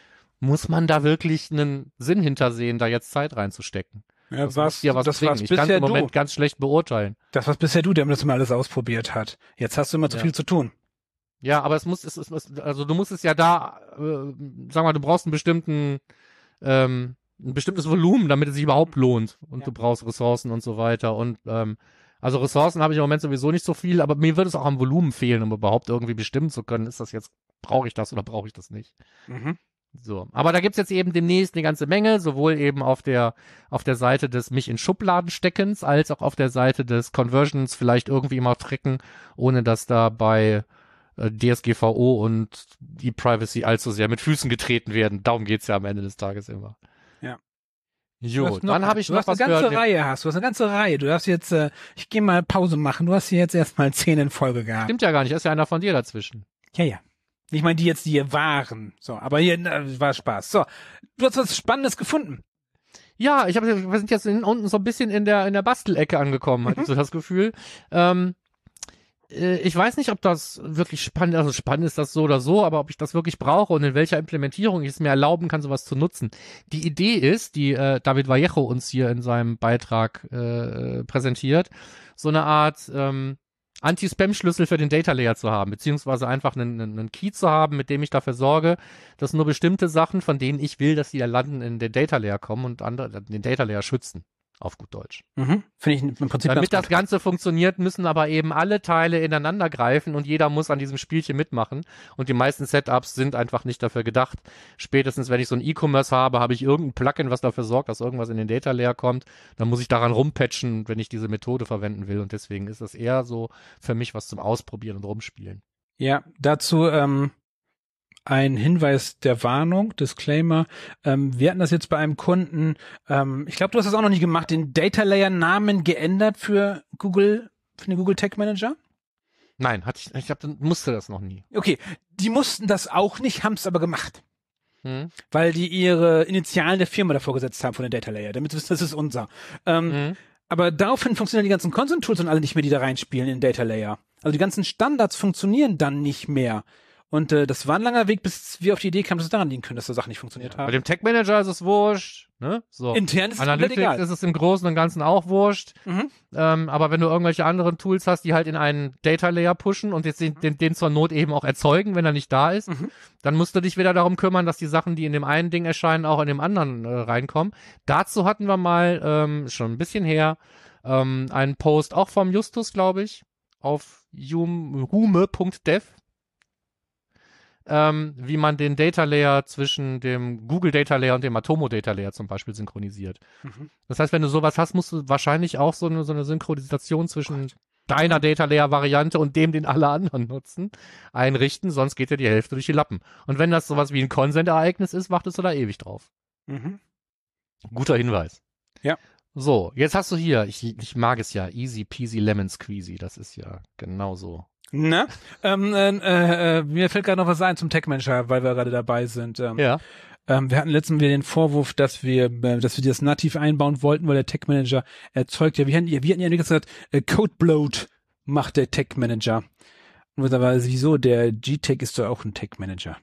[SPEAKER 2] muss man da wirklich einen Sinn hintersehen, da jetzt Zeit reinzustecken.
[SPEAKER 1] Ja,
[SPEAKER 2] Das
[SPEAKER 1] was,
[SPEAKER 2] ja was
[SPEAKER 1] das
[SPEAKER 2] bringen. Ich kann im Moment
[SPEAKER 1] du.
[SPEAKER 2] ganz schlecht beurteilen.
[SPEAKER 1] Das war's bisher du, der das immer alles ausprobiert hat. Jetzt hast du immer zu
[SPEAKER 2] Ja.
[SPEAKER 1] viel zu tun.
[SPEAKER 2] Ja, aber es muss, es, es, es, also du musst es ja da, äh, sag mal, du brauchst einen bestimmten, ähm, ein bestimmtes Volumen, damit es sich überhaupt lohnt. Und
[SPEAKER 1] Ja.
[SPEAKER 2] du brauchst Ressourcen und so weiter. Und ähm, also Ressourcen habe ich im Moment sowieso nicht so viel, aber mir würde es auch am Volumen fehlen, um überhaupt irgendwie bestimmen zu können, ist das jetzt, brauche ich das oder brauche ich das nicht.
[SPEAKER 1] Mhm.
[SPEAKER 2] So, aber da gibt's jetzt eben demnächst eine ganze Menge, sowohl eben auf der auf der Seite des mich in Schubladen steckens, als auch auf der Seite des Conversions vielleicht irgendwie mal tricken, ohne dass da bei äh, DSGVO und die Privacy allzu sehr mit Füßen getreten werden. Darum geht's ja am Ende des Tages immer. Jo, dann habe ich
[SPEAKER 1] du
[SPEAKER 2] noch
[SPEAKER 1] hast
[SPEAKER 2] was
[SPEAKER 1] eine ganze
[SPEAKER 2] gehört.
[SPEAKER 1] Reihe hast. Du hast eine ganze Reihe. Du darfst jetzt, äh, ich gehe mal Pause machen. Du hast hier jetzt erstmal zehn in Folge gehabt.
[SPEAKER 2] Stimmt ja gar nicht, ist ja einer von dir dazwischen.
[SPEAKER 1] Ja, ja. Ich meine, die jetzt, die hier waren. So, aber hier äh, war Spaß. So, du hast was Spannendes gefunden.
[SPEAKER 2] Ja, ich habe, wir sind jetzt in, unten so ein bisschen in der in der Bastelecke angekommen, hatte ich so das Gefühl. Ähm, äh, ich weiß nicht, ob das wirklich spannend, also spannend ist das so oder so, aber ob ich das wirklich brauche und in welcher Implementierung ich es mir erlauben kann, sowas zu nutzen. Die Idee ist, die äh, David Vallejo uns hier in seinem Beitrag äh, präsentiert, so eine Art ähm, Anti-Spam-Schlüssel für den Data Layer zu haben, beziehungsweise einfach einen, einen einen Key zu haben, mit dem ich dafür sorge, dass nur bestimmte Sachen, von denen ich will, dass die da landen, in den Data Layer kommen und andere den Data Layer schützen. Auf gut Deutsch.
[SPEAKER 1] Mhm. Finde ich im Prinzip
[SPEAKER 2] Damit
[SPEAKER 1] ganz
[SPEAKER 2] das Ganze funktioniert, müssen aber eben alle Teile ineinander greifen und jeder muss an diesem Spielchen mitmachen. Und die meisten Setups sind einfach nicht dafür gedacht. Spätestens, wenn ich so ein E-Commerce habe, habe ich irgendein Plugin, was dafür sorgt, dass irgendwas in den Data Layer kommt. Dann muss ich daran rumpatchen, wenn ich diese Methode verwenden will. Und deswegen ist das eher so für mich was zum Ausprobieren und Rumspielen.
[SPEAKER 1] Ja, dazu ähm, ein Hinweis der Warnung, Disclaimer. Ähm, wir hatten das jetzt bei einem Kunden, ähm, ich glaube, du hast das auch noch nicht gemacht, den Data Layer Namen geändert für Google, für den Google Tech Manager.
[SPEAKER 2] Nein, hatte ich, ich hab, musste das noch nie.
[SPEAKER 1] Okay, die mussten das auch nicht, haben es aber gemacht.
[SPEAKER 2] Hm?
[SPEAKER 1] Weil die ihre Initialen der Firma davor gesetzt haben von den Data Layer, damit wissen, das ist unser. Ähm,
[SPEAKER 2] Hm?
[SPEAKER 1] Aber daraufhin funktionieren die ganzen Consent-Tools und alle nicht mehr, die da reinspielen in Data Layer. Also die ganzen Standards funktionieren dann nicht mehr. Und äh, das war ein langer Weg, bis wir auf die Idee kamen, dass es daran liegen könnte, dass da Sachen nicht funktioniert
[SPEAKER 2] Bei
[SPEAKER 1] haben.
[SPEAKER 2] dem Tech Manager ist es wurscht. Ne? So.
[SPEAKER 1] Intern ist es
[SPEAKER 2] Analytics
[SPEAKER 1] egal.
[SPEAKER 2] ist es im Großen und Ganzen auch wurscht.
[SPEAKER 1] Mhm.
[SPEAKER 2] Ähm, aber wenn du irgendwelche anderen Tools hast, die halt in einen Data Layer pushen und jetzt den, den, den zur Not eben auch erzeugen, wenn er nicht da ist,
[SPEAKER 1] Mhm.
[SPEAKER 2] dann musst du dich wieder darum kümmern, dass die Sachen, die in dem einen Ding erscheinen, auch in dem anderen äh, reinkommen. Dazu hatten wir mal ähm, schon ein bisschen her ähm, einen Post auch vom Justus, glaube ich, auf hum- hume.dev. Ähm, wie man den Data Layer zwischen dem Google Data Layer und dem Atomo Data Layer zum Beispiel synchronisiert.
[SPEAKER 1] Mhm.
[SPEAKER 2] Das heißt, wenn du sowas hast, musst du wahrscheinlich auch so eine, so eine Synchronisation zwischen deiner Data Layer Variante und dem, den alle anderen nutzen, einrichten, sonst geht dir die Hälfte durch die Lappen. Und wenn das sowas wie ein Consent-Ereignis ist, wartest du da ewig drauf.
[SPEAKER 1] Mhm.
[SPEAKER 2] Guter Hinweis.
[SPEAKER 1] Ja.
[SPEAKER 2] So, jetzt hast du hier, ich, ich mag es ja, easy peasy lemon squeezy, das ist ja genau so.
[SPEAKER 1] Na, ähm, äh, äh, mir fällt gerade noch was ein zum Tech Manager, weil wir gerade dabei sind. Ähm,
[SPEAKER 2] Ja.
[SPEAKER 1] ähm, wir hatten letztens wieder den Vorwurf, dass wir, äh, dass wir das nativ einbauen wollten, weil der Tech Manager erzeugt ja, wir hatten, wir hatten ja gesagt, äh, Code Bloat macht der Tech Manager. Und aber wieso? Der G-Tech ist doch auch ein Tech Manager.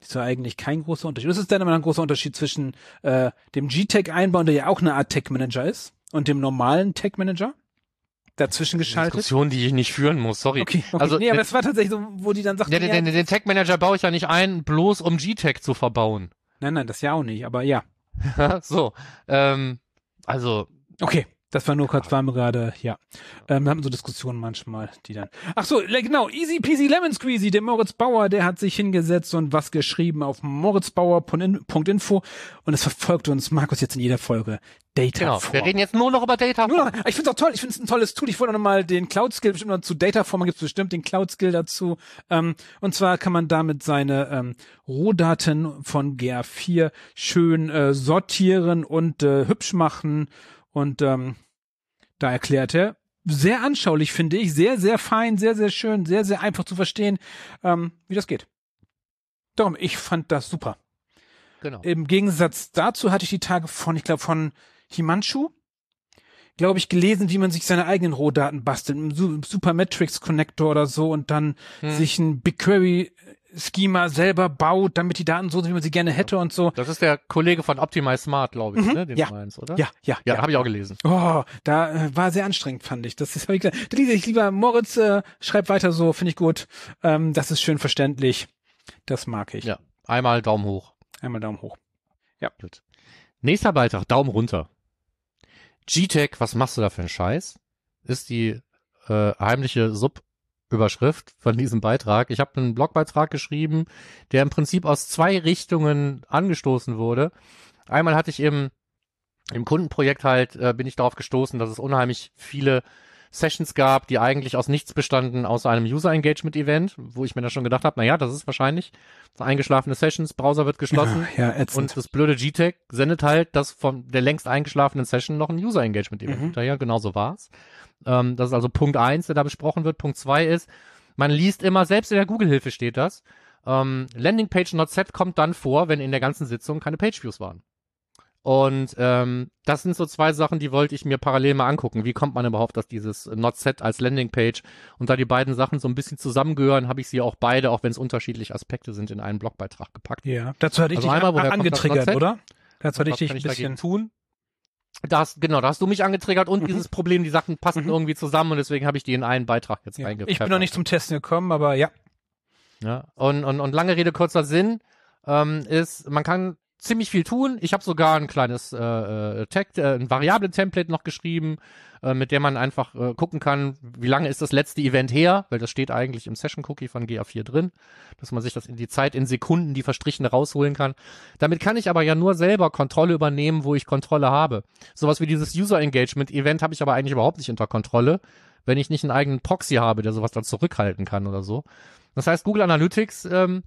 [SPEAKER 1] Ist doch eigentlich kein großer Unterschied. Das ist dann immer ein großer Unterschied zwischen äh, dem G-Tech einbauen, der ja auch eine Art Tech Manager ist, und dem normalen Tech Manager. Dazwischen geschaltet.
[SPEAKER 2] Diskussion, die ich nicht führen muss, sorry.
[SPEAKER 1] Okay, okay.
[SPEAKER 2] Also,
[SPEAKER 1] nee, aber es war tatsächlich so, wo die dann sagten,
[SPEAKER 2] Ja, den, den, den Tech Manager baue ich ja nicht ein, bloß um G-Tech zu verbauen.
[SPEAKER 1] nein, nein, das ja auch nicht, aber ja.
[SPEAKER 2] so, ähm, also
[SPEAKER 1] Okay, Das war nur kurz, waren wir gerade, ja. Ähm, wir haben so Diskussionen manchmal, die dann. Ach so, genau, Easy Peasy Lemon Squeezy, der Moritz Bauer, der hat sich hingesetzt und was geschrieben auf moritzbauer.info und es verfolgt uns, Markus, jetzt in jeder Folge. Data
[SPEAKER 2] Genau.
[SPEAKER 1] Form.
[SPEAKER 2] Wir reden jetzt nur noch über Data.
[SPEAKER 1] Nur noch, ich finde es auch toll, ich finde es ein tolles Tool. Ich wollte auch noch mal den Cloud Skill bestimmt noch zu Dataform gibt es bestimmt den Cloud Skill dazu. Ähm, und zwar kann man damit seine ähm, Rohdaten von GA4 schön äh, sortieren und äh, hübsch machen. Und ähm, da erklärt er sehr anschaulich, finde ich, sehr, sehr fein, sehr, sehr schön, sehr, sehr einfach zu verstehen, ähm, wie das geht. Darum, ich fand das super.
[SPEAKER 2] Genau.
[SPEAKER 1] Im Gegensatz dazu hatte ich die Tage von, ich glaube, von Himanshu, glaube ich, gelesen, wie man sich seine eigenen Rohdaten bastelt, im Su- Supermetrics Connector oder so und dann
[SPEAKER 2] Hm.
[SPEAKER 1] sich ein BigQuery Schema selber baut, damit die Daten so sind, wie man sie gerne hätte und so.
[SPEAKER 2] Das ist der Kollege von Optimize Smart, glaube ich,
[SPEAKER 1] Mhm,
[SPEAKER 2] ne, den
[SPEAKER 1] ja.
[SPEAKER 2] du meinst, oder?
[SPEAKER 1] Ja, ja,
[SPEAKER 2] Ja, habe ich auch gelesen.
[SPEAKER 1] Oh, da äh, war sehr anstrengend, fand ich. Das ist, hab ich gesagt. Da lese ich lieber Moritz, äh, schreib weiter so, finde ich gut. Ähm, das ist schön verständlich. Das mag ich.
[SPEAKER 2] Ja. Einmal Daumen hoch.
[SPEAKER 1] Einmal Daumen hoch.
[SPEAKER 2] Gut. Nächster Beitrag, Daumen runter. G-Tech, was machst du da für einen Scheiß? Ist die äh, heimliche Sub-Überschrift von diesem Beitrag. Ich habe einen Blogbeitrag geschrieben, der im Prinzip aus zwei Richtungen angestoßen wurde. Einmal hatte ich im, im Kundenprojekt halt, äh, bin ich darauf gestoßen, dass es unheimlich viele Sessions gab, die eigentlich aus nichts bestanden, außer einem User Engagement Event, wo ich mir da schon gedacht habe, naja, das ist wahrscheinlich so eingeschlafene Sessions, Browser wird geschlossen.
[SPEAKER 1] Ja, ja.
[SPEAKER 2] Und das blöde GTEC sendet halt das von der längst eingeschlafenen Session noch ein User Engagement Event
[SPEAKER 1] Mhm.
[SPEAKER 2] hinterher. Genauso war's. Ähm, das ist also Punkt eins, der da besprochen wird. Punkt zwei ist, man liest immer, selbst in der Google-Hilfe steht das, ähm, Landingpage not set kommt dann vor, wenn in der ganzen Sitzung keine Pageviews waren. Und ähm, das sind so zwei Sachen, die wollte ich mir parallel mal angucken. Wie kommt man überhaupt, dass dieses Not Set als Landingpage und da die beiden Sachen so ein bisschen zusammengehören, habe ich sie auch beide, auch wenn es unterschiedliche Aspekte sind, in einen Blogbeitrag gepackt.
[SPEAKER 1] Ja, dazu hatte ich
[SPEAKER 2] Also
[SPEAKER 1] dich
[SPEAKER 2] einmal,
[SPEAKER 1] an-
[SPEAKER 2] das
[SPEAKER 1] angetriggert, oder? Dazu hatte ich dich ein bisschen.
[SPEAKER 2] tun? Da hast, genau, da hast du mich angetriggert und
[SPEAKER 1] Mhm.
[SPEAKER 2] dieses Problem, die Sachen passen
[SPEAKER 1] Mhm.
[SPEAKER 2] irgendwie zusammen und deswegen habe ich die in einen Beitrag jetzt
[SPEAKER 1] Ja.
[SPEAKER 2] reingepackt.
[SPEAKER 1] Ich bin noch nicht zum Testen gekommen, aber ja.
[SPEAKER 2] Ja, und, und, und lange Rede, kurzer Sinn, ähm, ist, man kann ziemlich viel tun. Ich habe sogar ein kleines äh, äh, Tag, äh, ein Variablen-Template noch geschrieben, äh, mit der man einfach äh, gucken kann, wie lange ist das letzte Event her, weil das steht eigentlich im Session-Cookie von GA4 drin, dass man sich das in die Zeit in Sekunden, die verstrichene rausholen kann. Damit kann ich aber ja nur selber Kontrolle übernehmen, wo ich Kontrolle habe. Sowas wie dieses User-Engagement-Event habe ich aber eigentlich überhaupt nicht unter Kontrolle, wenn ich nicht einen eigenen Proxy habe, der sowas dann zurückhalten kann oder so. Das heißt, Google Analytics ähm,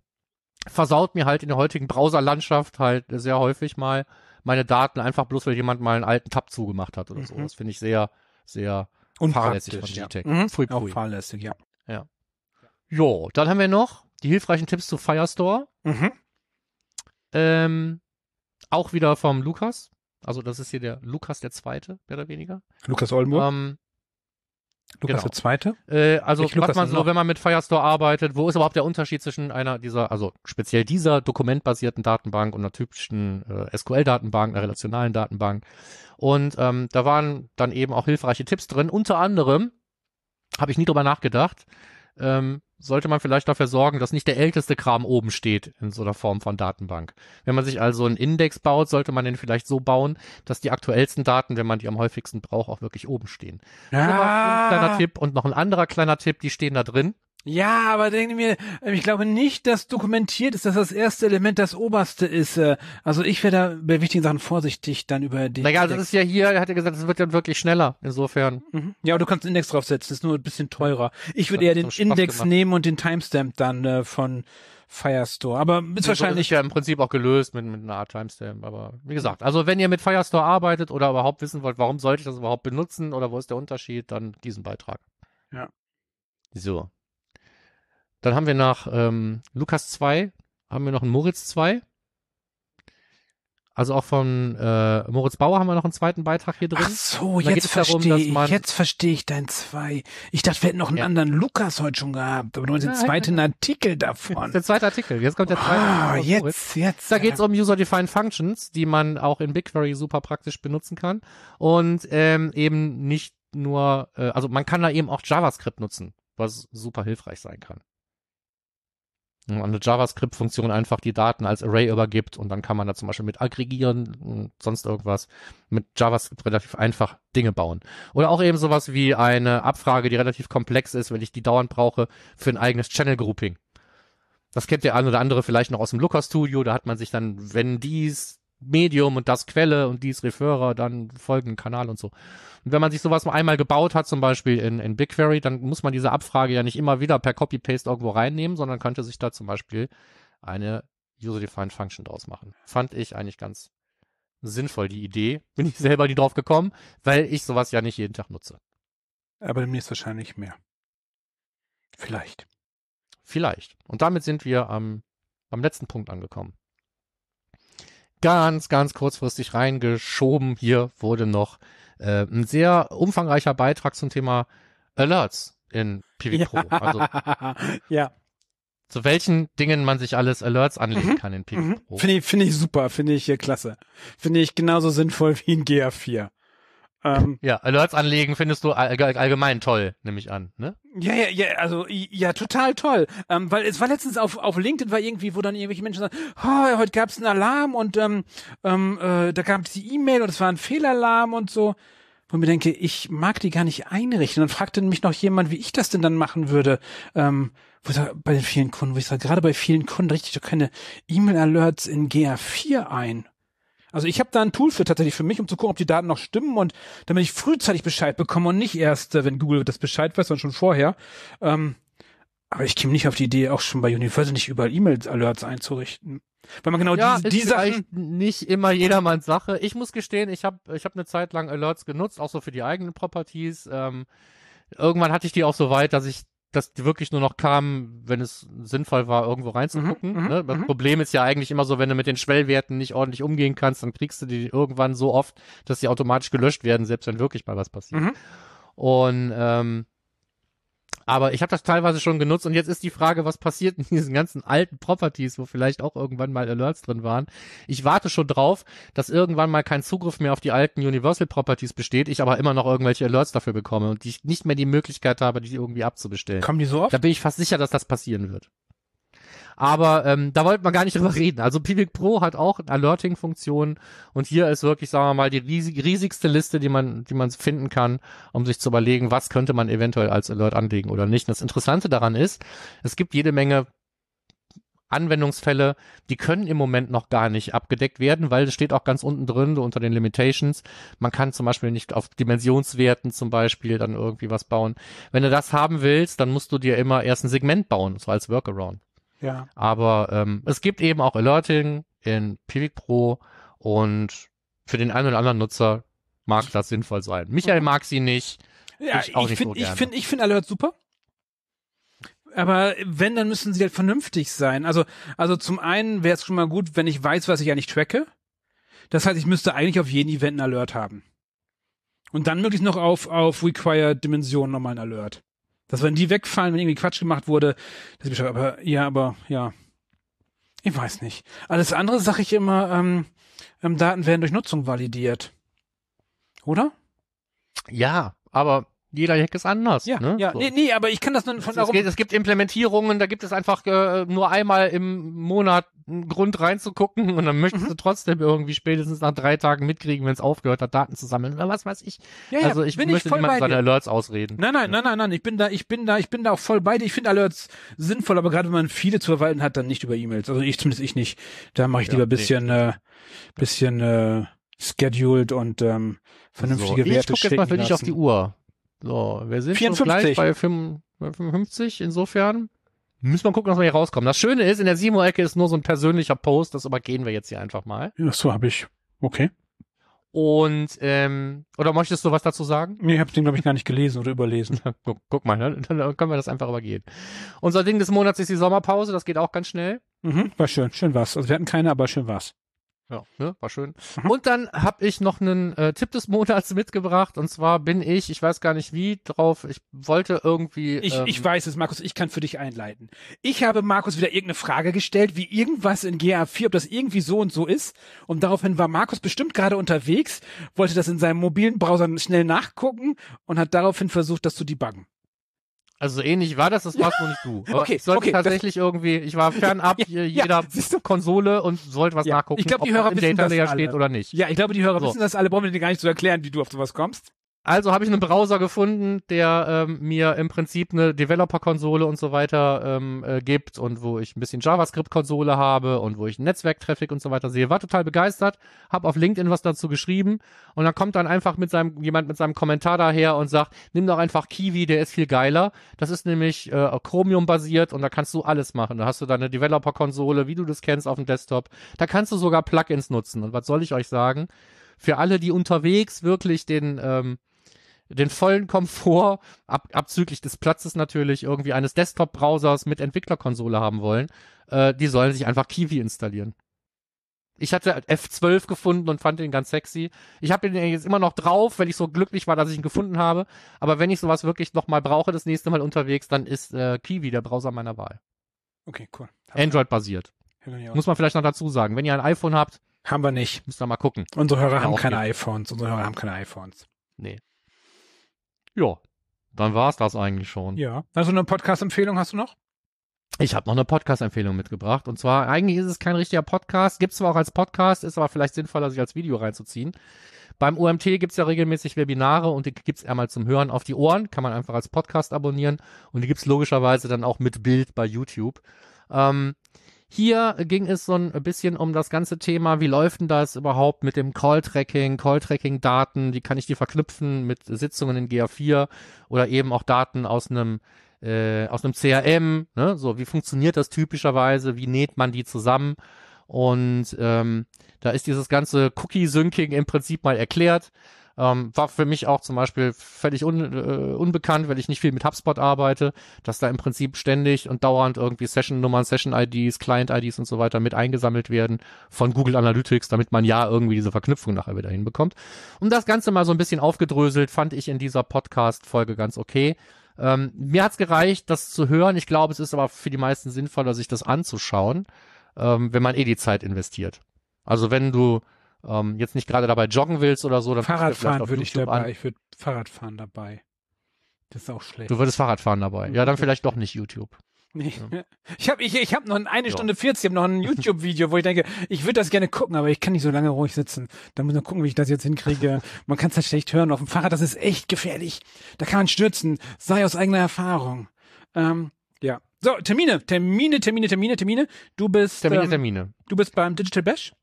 [SPEAKER 2] versaut mir halt in der heutigen Browserlandschaft halt sehr häufig mal meine Daten, einfach bloß, weil jemand mal einen alten Tab zugemacht hat oder so.
[SPEAKER 1] Mhm.
[SPEAKER 2] Das finde ich sehr, sehr
[SPEAKER 1] Unpraktisch.
[SPEAKER 2] fahrlässig von
[SPEAKER 1] ja.
[SPEAKER 2] GTEC.
[SPEAKER 1] Mhm.
[SPEAKER 2] Pfui,
[SPEAKER 1] Auch fahrlässig, ja.
[SPEAKER 2] Jo, dann haben wir noch die hilfreichen Tipps zu Firestore.
[SPEAKER 1] Mhm.
[SPEAKER 2] Ähm, auch wieder vom Lukas. Also das ist hier der Lukas der Zweite, mehr oder weniger.
[SPEAKER 1] Lukas Oldenburg.
[SPEAKER 2] Ähm,
[SPEAKER 1] Lukas
[SPEAKER 2] genau.
[SPEAKER 1] der Zweite.
[SPEAKER 2] Äh, also
[SPEAKER 1] Lukas
[SPEAKER 2] was man
[SPEAKER 1] denn
[SPEAKER 2] so, wenn man mit Firestore arbeitet, wo ist überhaupt der Unterschied zwischen einer dieser, also speziell dieser dokumentbasierten Datenbank und einer typischen äh, SQL-Datenbank, einer relationalen Datenbank. Und ähm, da waren dann eben auch hilfreiche Tipps drin. Unter anderem habe ich nie drüber nachgedacht. Ähm, sollte man vielleicht dafür sorgen, dass nicht der älteste Kram oben steht in so einer Form von Datenbank. Wenn man sich also einen Index baut, sollte man den vielleicht so bauen, dass die aktuellsten Daten, wenn man die am häufigsten braucht, auch wirklich oben stehen. Mal ein kleiner Tipp und noch ein anderer kleiner Tipp, die stehen da drin.
[SPEAKER 1] Ja, aber denke mir, ich glaube nicht, dass dokumentiert ist, dass das erste Element das oberste ist. äh, Also ich wäre da bei wichtigen Sachen vorsichtig dann über den.
[SPEAKER 2] Naja, das
[SPEAKER 1] Index.
[SPEAKER 2] ist ja hier, er hat ja gesagt, es wird dann wirklich schneller. Insofern.
[SPEAKER 1] Mhm. Ja, aber du kannst einen Index draufsetzen, ist nur ein bisschen teurer. Ich würde
[SPEAKER 2] Das
[SPEAKER 1] eher den Index
[SPEAKER 2] gemacht.
[SPEAKER 1] nehmen und den Timestamp dann äh, von Firestore. Aber ist
[SPEAKER 2] So ist
[SPEAKER 1] wahrscheinlich
[SPEAKER 2] es ja im Prinzip auch gelöst mit, mit einer Art Timestamp. Aber wie gesagt, also wenn ihr mit Firestore arbeitet oder überhaupt wissen wollt, warum sollte ich das überhaupt benutzen oder wo ist der Unterschied, dann diesen Beitrag.
[SPEAKER 1] Ja.
[SPEAKER 2] So. Dann haben wir nach ähm, Lukas 2, haben wir noch einen Moritz 2. Also auch von äh, Moritz Bauer haben wir noch einen zweiten Beitrag hier drin.
[SPEAKER 1] Ach so, jetzt
[SPEAKER 2] geht's
[SPEAKER 1] verstehe ich, jetzt verstehe ich dein zwei. Ich dachte, wir hätten noch einen
[SPEAKER 2] Ja.
[SPEAKER 1] anderen Lukas heute schon gehabt, aber du hast den zweiten Artikel davon.
[SPEAKER 2] der zweite Artikel. Jetzt kommt der zweite Artikel von Moritz.
[SPEAKER 1] jetzt, jetzt.
[SPEAKER 2] Da geht es um User-Defined Functions, die man auch in BigQuery super praktisch benutzen kann. Und ähm, eben nicht nur, äh, also man kann da eben auch JavaScript nutzen, was super hilfreich sein kann. Eine JavaScript-Funktion einfach die Daten als Array übergibt und dann kann man da zum Beispiel mit aggregieren und sonst irgendwas mit JavaScript relativ einfach Dinge bauen. Oder auch eben sowas wie eine Abfrage, die relativ komplex ist, wenn ich die dauernd brauche für ein eigenes Channel-Grouping. Das kennt der ein oder andere vielleicht noch aus dem Looker Studio, da hat man sich dann, wenn dies Medium und das Quelle und dies Referrer, dann folgenden Kanal und so. Und wenn man sich sowas mal einmal gebaut hat, zum Beispiel in, in BigQuery, dann muss man diese Abfrage ja nicht immer wieder per Copy-Paste irgendwo reinnehmen, sondern könnte sich da zum Beispiel eine User-Defined Function draus machen. Fand ich eigentlich ganz sinnvoll, die Idee. Bin ich selber nie drauf gekommen, weil ich sowas ja nicht jeden Tag nutze.
[SPEAKER 1] Aber demnächst wahrscheinlich mehr. Vielleicht.
[SPEAKER 2] Vielleicht. Und damit sind wir am, am letzten Punkt angekommen ganz, ganz kurzfristig reingeschoben. Hier wurde noch äh, ein sehr umfangreicher Beitrag zum Thema Alerts in PV Pro.
[SPEAKER 1] Ja.
[SPEAKER 2] Also
[SPEAKER 1] ja.
[SPEAKER 2] zu welchen Dingen man sich alles Alerts anlegen
[SPEAKER 1] Mhm.
[SPEAKER 2] kann in PV
[SPEAKER 1] Mhm.
[SPEAKER 2] Pro.
[SPEAKER 1] Finde ich, finde ich super, finde ich äh, klasse. Finde ich genauso sinnvoll wie ein GA4. Ähm,
[SPEAKER 2] Ja, Alerts anlegen findest du all, allgemein toll, nehme ich an, ne?
[SPEAKER 1] ja, ja, ja, also ja, total toll. Ähm, weil es war letztens auf, auf LinkedIn war irgendwie, wo dann irgendwelche Menschen sagen, oh, heute gab es einen Alarm und ähm, ähm, äh, da gab es die E-Mail und es war ein Fehlalarm und so. Wo ich mir denke, ich mag die gar nicht einrichten. Und fragte mich noch jemand, wie ich das denn dann machen würde. Ähm, wo ich sag, bei den vielen Kunden, wo ich sage, gerade bei vielen Kunden richte ich doch keine E-Mail-Alerts in GA4 ein. Also ich habe da ein Tool für tatsächlich für mich, um zu gucken, ob die Daten noch stimmen und damit ich frühzeitig Bescheid bekomme und nicht erst, äh, wenn Google das Bescheid weiß, sondern schon vorher. Ähm, aber ich käme nicht auf die Idee, auch schon bei Universal nicht überall E-Mail-Alerts einzurichten. Weil man genau
[SPEAKER 2] ja,
[SPEAKER 1] diese,
[SPEAKER 2] ist
[SPEAKER 1] die Sachen.
[SPEAKER 2] nicht immer jedermanns Sache. Ich muss gestehen, ich habe ich hab eine Zeit lang Alerts genutzt, auch so für die eigenen Properties. Ähm, irgendwann hatte ich die auch so weit, dass ich dass die wirklich nur noch kamen, wenn es sinnvoll war, irgendwo reinzugucken.
[SPEAKER 1] Mhm, mhm,
[SPEAKER 2] ne? Das
[SPEAKER 1] mhm.
[SPEAKER 2] Problem ist ja eigentlich immer so, wenn du mit den Schwellwerten nicht ordentlich umgehen kannst, dann kriegst du die irgendwann so oft, dass sie automatisch gelöscht werden, selbst wenn wirklich mal was passiert.
[SPEAKER 1] Mhm.
[SPEAKER 2] Und ähm, aber ich habe das teilweise schon genutzt und jetzt ist die Frage, was passiert in diesen ganzen alten Properties, wo vielleicht auch irgendwann mal Alerts drin waren. Ich warte schon drauf, dass irgendwann mal kein Zugriff mehr auf die alten Universal Properties besteht, ich aber immer noch irgendwelche Alerts dafür bekomme und ich nicht mehr die Möglichkeit habe, die irgendwie abzubestellen.
[SPEAKER 1] Kommen die so oft?
[SPEAKER 2] Da bin ich fast sicher, dass das passieren wird. Aber ähm, da wollten wir gar nicht drüber reden. Also Pivik Pro hat auch Alerting-Funktionen und hier ist wirklich, sagen wir mal, die riesig, riesigste Liste, die man, die man finden kann, um sich zu überlegen, was könnte man eventuell als Alert anlegen oder nicht. Und das Interessante daran ist, es gibt jede Menge Anwendungsfälle, die können im Moment noch gar nicht abgedeckt werden, weil es steht auch ganz unten drin, so unter den Limitations. Man kann zum Beispiel nicht auf Dimensionswerten zum Beispiel dann irgendwie was bauen. Wenn du das haben willst, dann musst du dir immer erst ein Segment bauen, so als Workaround.
[SPEAKER 1] Ja.
[SPEAKER 2] Aber ähm, es gibt eben auch Alerting in Pivik Pro und für den einen oder anderen Nutzer mag das sinnvoll sein. Michael mag sie nicht.
[SPEAKER 1] Ja,
[SPEAKER 2] Ich auch
[SPEAKER 1] ich finde,
[SPEAKER 2] so
[SPEAKER 1] ich finde, ich finde Alerts super. Aber wenn, dann müssen sie halt vernünftig sein. Also, also zum einen wäre es schon mal gut, wenn ich weiß, was ich eigentlich tracke. Das heißt, ich müsste eigentlich auf jeden Event einen Alert haben. Und dann möglichst noch auf, auf Required Dimension nochmal einen Alert. Dass wenn die wegfallen, wenn irgendwie Quatsch gemacht wurde, das ist aber, ja, aber, ja. Ich weiß nicht. Alles andere sage ich immer, ähm, ähm, Daten werden durch Nutzung validiert. Oder?
[SPEAKER 2] Ja, aber jeder Hack ist anders.
[SPEAKER 1] Ja,
[SPEAKER 2] ne?
[SPEAKER 1] ja.
[SPEAKER 2] So.
[SPEAKER 1] Nee, nee, aber ich kann das nur von
[SPEAKER 2] Es,
[SPEAKER 1] darum.
[SPEAKER 2] gibt, es gibt Implementierungen, da gibt es einfach äh, nur einmal im Monat einen Grund reinzugucken und dann möchtest
[SPEAKER 1] Mhm.
[SPEAKER 2] du trotzdem irgendwie spätestens nach drei Tagen mitkriegen, wenn es aufgehört hat, Daten zu sammeln oder was weiß ich.
[SPEAKER 1] Ja, ja,
[SPEAKER 2] also ich
[SPEAKER 1] bin
[SPEAKER 2] möchte
[SPEAKER 1] voll
[SPEAKER 2] niemandem seine. Alerts ausreden.
[SPEAKER 1] Nein, nein, nein, nein, nein. Ich bin da, ich bin da, ich bin da auch voll bei dir. Ich finde Alerts sinnvoll, aber gerade wenn man viele zu verwalten hat, dann nicht über E-Mails. Also ich zumindest ich nicht. Da mache ich
[SPEAKER 2] Ja,
[SPEAKER 1] lieber
[SPEAKER 2] nee.
[SPEAKER 1] bisschen, äh, bisschen äh, scheduled und ähm, vernünftige
[SPEAKER 2] so, ich
[SPEAKER 1] Werte
[SPEAKER 2] gucke jetzt mal für dich auf die. Uhr. So, wir sind schon
[SPEAKER 1] 54.
[SPEAKER 2] gleich bei 5 bei 55, insofern müssen wir gucken, dass wir hier rauskommen. Das Schöne ist, in der Simo-Ecke ist nur so ein persönlicher Post, das übergehen wir jetzt hier einfach mal.
[SPEAKER 1] Ja, so habe ich. Okay.
[SPEAKER 2] Und, ähm, oder möchtest du was dazu sagen?
[SPEAKER 1] Nee, ich habe den glaube ich gar nicht gelesen oder überlesen.
[SPEAKER 2] Guck, guck mal, ne? dann können wir das einfach übergehen. Unser Ding des Monats ist die Sommerpause, das geht auch ganz schnell.
[SPEAKER 1] Mhm, war schön, schön was. Also wir hatten keine, aber schön was.
[SPEAKER 2] Ja, ne? war schön.
[SPEAKER 1] Mhm.
[SPEAKER 2] Und dann habe ich noch einen äh, Tipp des Monats mitgebracht. Und zwar bin ich, ich weiß gar nicht wie, drauf, ich wollte irgendwie.
[SPEAKER 1] Ich,
[SPEAKER 2] ähm,
[SPEAKER 1] ich weiß es, Markus, ich kann für dich einleiten. Ich habe Markus wieder irgendeine Frage gestellt, wie irgendwas in GA4, ob das irgendwie so und so ist. Und daraufhin war Markus bestimmt gerade unterwegs, wollte das in seinem mobilen Browser schnell nachgucken und hat daraufhin versucht, das zu debuggen.
[SPEAKER 2] Also so ähnlich war das, das warst nur nicht du. Aber
[SPEAKER 1] Okay,
[SPEAKER 2] ich sollte
[SPEAKER 1] okay,
[SPEAKER 2] tatsächlich irgendwie, ich war fernab
[SPEAKER 1] Ja,
[SPEAKER 2] je-
[SPEAKER 1] ja,
[SPEAKER 2] jeder
[SPEAKER 1] du?
[SPEAKER 2] Konsole und sollte was
[SPEAKER 1] Ja,
[SPEAKER 2] nachgucken,
[SPEAKER 1] ich glaub, die
[SPEAKER 2] ob
[SPEAKER 1] Hörer
[SPEAKER 2] das im Data Layer steht oder nicht.
[SPEAKER 1] Ja, ich glaube, die Hörer
[SPEAKER 2] So.
[SPEAKER 1] wissen das alle. Brauchen wir dir gar nicht zu erklären, wie du auf sowas kommst.
[SPEAKER 2] Also habe ich einen Browser gefunden, der ähm, mir im Prinzip eine Developer-Konsole und so weiter ähm, äh, gibt und wo ich ein bisschen JavaScript-Konsole habe und wo ich Netzwerktraffic und so weiter sehe. War total begeistert, habe auf LinkedIn was dazu geschrieben und dann kommt dann einfach mit seinem jemand mit seinem Kommentar daher und sagt, nimm doch einfach Kiwi, der ist viel geiler. Das ist nämlich äh, Chromium-basiert und da kannst du alles machen. Da hast du deine Developer-Konsole, wie du das kennst auf dem Desktop. Da kannst du sogar Plugins nutzen. Und was soll ich euch sagen? Für alle, die unterwegs wirklich den ähm, den vollen Komfort, ab, abzüglich des Platzes natürlich, irgendwie eines Desktop-Browsers mit Entwicklerkonsole haben wollen, äh, die sollen sich einfach Kiwi installieren. Ich hatte F12 gefunden und fand den ganz sexy. Ich habe den jetzt immer noch drauf, weil ich so glücklich war, dass ich ihn gefunden habe. Aber wenn ich sowas wirklich noch mal brauche, das nächste Mal unterwegs, dann ist äh, Kiwi der Browser meiner Wahl.
[SPEAKER 1] Okay, cool.
[SPEAKER 2] Android-basiert.
[SPEAKER 1] Haben
[SPEAKER 2] Muss man vielleicht noch dazu sagen. Wenn ihr ein iPhone habt,
[SPEAKER 1] wir nicht.
[SPEAKER 2] müsst ihr mal gucken.
[SPEAKER 1] Unsere Hörer
[SPEAKER 2] Ja,
[SPEAKER 1] haben keine iPhones. Unsere Hörer haben keine iPhones.
[SPEAKER 2] Nee. Ja, dann war's das eigentlich schon.
[SPEAKER 1] Ja. Also eine Podcast-Empfehlung hast du noch?
[SPEAKER 2] Ich habe noch eine Podcast-Empfehlung mitgebracht. Und zwar, eigentlich ist es kein richtiger Podcast, gibt's zwar auch als Podcast, ist aber vielleicht sinnvoller, sich als Video reinzuziehen. Beim OMT gibt's ja regelmäßig Webinare und die gibt's einmal zum Hören auf die Ohren, kann man einfach als Podcast abonnieren und die gibt's logischerweise dann auch mit Bild bei YouTube. Ähm, hier ging es so ein bisschen um das ganze Thema, wie läuft denn das überhaupt mit dem Call-Tracking, Call-Tracking-Daten, wie kann ich die verknüpfen mit Sitzungen in GA4 oder eben auch Daten aus einem äh, aus einem CRM, ne? so wie funktioniert das typischerweise, wie näht man die zusammen und ähm, da ist dieses ganze Cookie-Syncing im Prinzip mal erklärt. Ähm, war für mich auch zum Beispiel völlig un, äh, unbekannt, weil ich nicht viel mit HubSpot arbeite, dass da im Prinzip ständig und dauernd irgendwie Session-Nummern, Session-IDs, Client-IDs und so weiter mit eingesammelt werden von Google Analytics, damit man ja irgendwie diese Verknüpfung nachher wieder hinbekommt. Und das Ganze mal so ein bisschen aufgedröselt, fand ich in dieser Podcast-Folge ganz okay. Ähm, mir hat's gereicht, das zu hören. Ich glaube, es ist aber für die meisten sinnvoller, sich das anzuschauen, ähm, wenn man eh die Zeit investiert. Also wenn du ähm, jetzt nicht gerade dabei joggen willst oder so, dann
[SPEAKER 1] Fahrradfahren würde ich dabei.
[SPEAKER 2] an.
[SPEAKER 1] Ich würde Fahrradfahren dabei. Das ist auch schlecht.
[SPEAKER 2] Du würdest Fahrradfahren dabei. Ja, dann vielleicht doch nicht YouTube.
[SPEAKER 1] Nee. Ich habe ich, ich hab noch eine
[SPEAKER 2] Ja.
[SPEAKER 1] Stunde 40, ich habe noch ein YouTube-Video, wo ich denke, ich würde das gerne gucken, aber ich kann nicht so lange ruhig sitzen. Da muss ich noch gucken, wie ich das jetzt hinkriege. Man kann es halt schlecht hören. Auf dem Fahrrad, das ist echt gefährlich. Da kann man stürzen. Sei aus eigener Erfahrung. Ähm, ja. So, Termine, Termine, Termine, Termine, Termine. Du bist,
[SPEAKER 2] Termine,
[SPEAKER 1] ähm,
[SPEAKER 2] Termine.
[SPEAKER 1] du bist beim Digital Bash?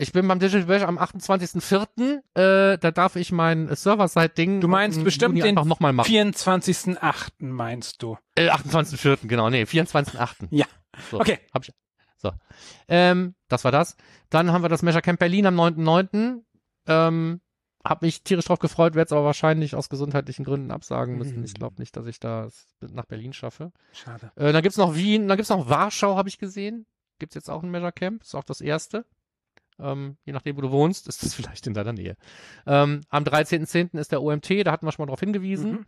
[SPEAKER 2] Ich bin beim Digital Bash am 28.04. Äh, da darf ich mein Server-Side-Ding
[SPEAKER 1] Du meinst
[SPEAKER 2] im
[SPEAKER 1] bestimmt
[SPEAKER 2] Juni
[SPEAKER 1] den
[SPEAKER 2] einfach nochmal machen.
[SPEAKER 1] 24.8. meinst du?
[SPEAKER 2] Äh, 28.04. genau, nee, 24.08.
[SPEAKER 1] Ja.
[SPEAKER 2] So,
[SPEAKER 1] Okay.
[SPEAKER 2] Hab ich. So. Ähm, das war das. Dann haben wir das Measure Camp Berlin am 9.9. Ähm, hab mich tierisch drauf gefreut, werde es aber wahrscheinlich aus gesundheitlichen Gründen absagen müssen.
[SPEAKER 1] Mhm.
[SPEAKER 2] Ich glaube nicht, dass ich das nach Berlin schaffe.
[SPEAKER 1] Schade.
[SPEAKER 2] Äh, dann gibt's noch Wien, dann gibt's noch Warschau, habe ich gesehen. Gibt's jetzt auch ein Measure Camp, ist auch das erste. Ähm, je nachdem, wo du wohnst, ist das vielleicht in deiner Nähe. Ähm, am 13.10. ist der OMT, da hatten wir schon mal drauf hingewiesen.
[SPEAKER 1] Mhm.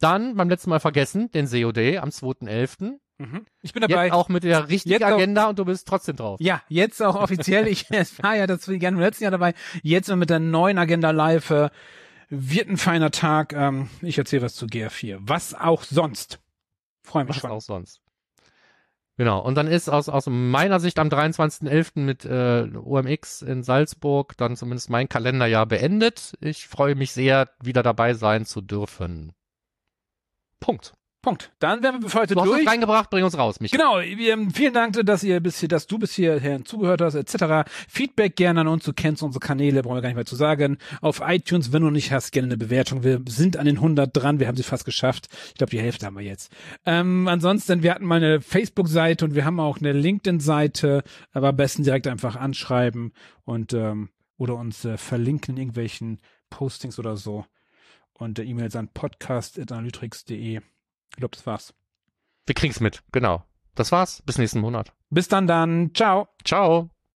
[SPEAKER 2] Dann beim letzten Mal vergessen, den SEO Day am 2.11.
[SPEAKER 1] Mhm. Ich bin dabei.
[SPEAKER 2] Jetzt auch mit der richtigen
[SPEAKER 1] Jetzt auch-
[SPEAKER 2] Agenda und du bist trotzdem drauf.
[SPEAKER 1] Ja, jetzt auch offiziell. Ich war ja das gerne im letzten Jahr dabei. Jetzt mit der neuen Agenda live. Äh, wird ein feiner Tag. Ähm, ich erzähle was zu GR4. Was auch sonst. Freue mich
[SPEAKER 2] Was
[SPEAKER 1] schon.
[SPEAKER 2] auch sonst. Genau. Und dann ist aus, aus meiner Sicht am 23.11. mit äh, OMX in Salzburg dann zumindest mein Kalenderjahr beendet. Ich freue mich sehr, wieder dabei sein zu dürfen. Punkt.
[SPEAKER 1] Punkt. Dann wären wir für heute
[SPEAKER 2] Du hast uns
[SPEAKER 1] durch.
[SPEAKER 2] reingebracht, bring uns raus, Michael.
[SPEAKER 1] Genau, ähm, vielen Dank, dass ihr bis hier, dass du bis hierher zugehört hast, etc. Feedback gerne an uns, du kennst unsere Kanäle, brauchen wir gar nicht mehr zu sagen. Auf iTunes, wenn du nicht hast, gerne eine Bewertung. Wir sind an den 100 dran, wir haben sie fast geschafft. Ich glaube, die Hälfte haben wir jetzt. Ähm, ansonsten, wir hatten mal eine Facebook-Seite und wir haben auch eine LinkedIn-Seite, aber am besten direkt einfach anschreiben und ähm, oder uns äh, verlinken in irgendwelchen Postings oder so. Und äh, E-Mails an podcast.analytrix.de. Ich glaube, das war's.
[SPEAKER 2] Wir kriegen's mit. Genau. Das war's. Bis nächsten Monat.
[SPEAKER 1] Bis dann dann. Ciao.
[SPEAKER 2] Ciao.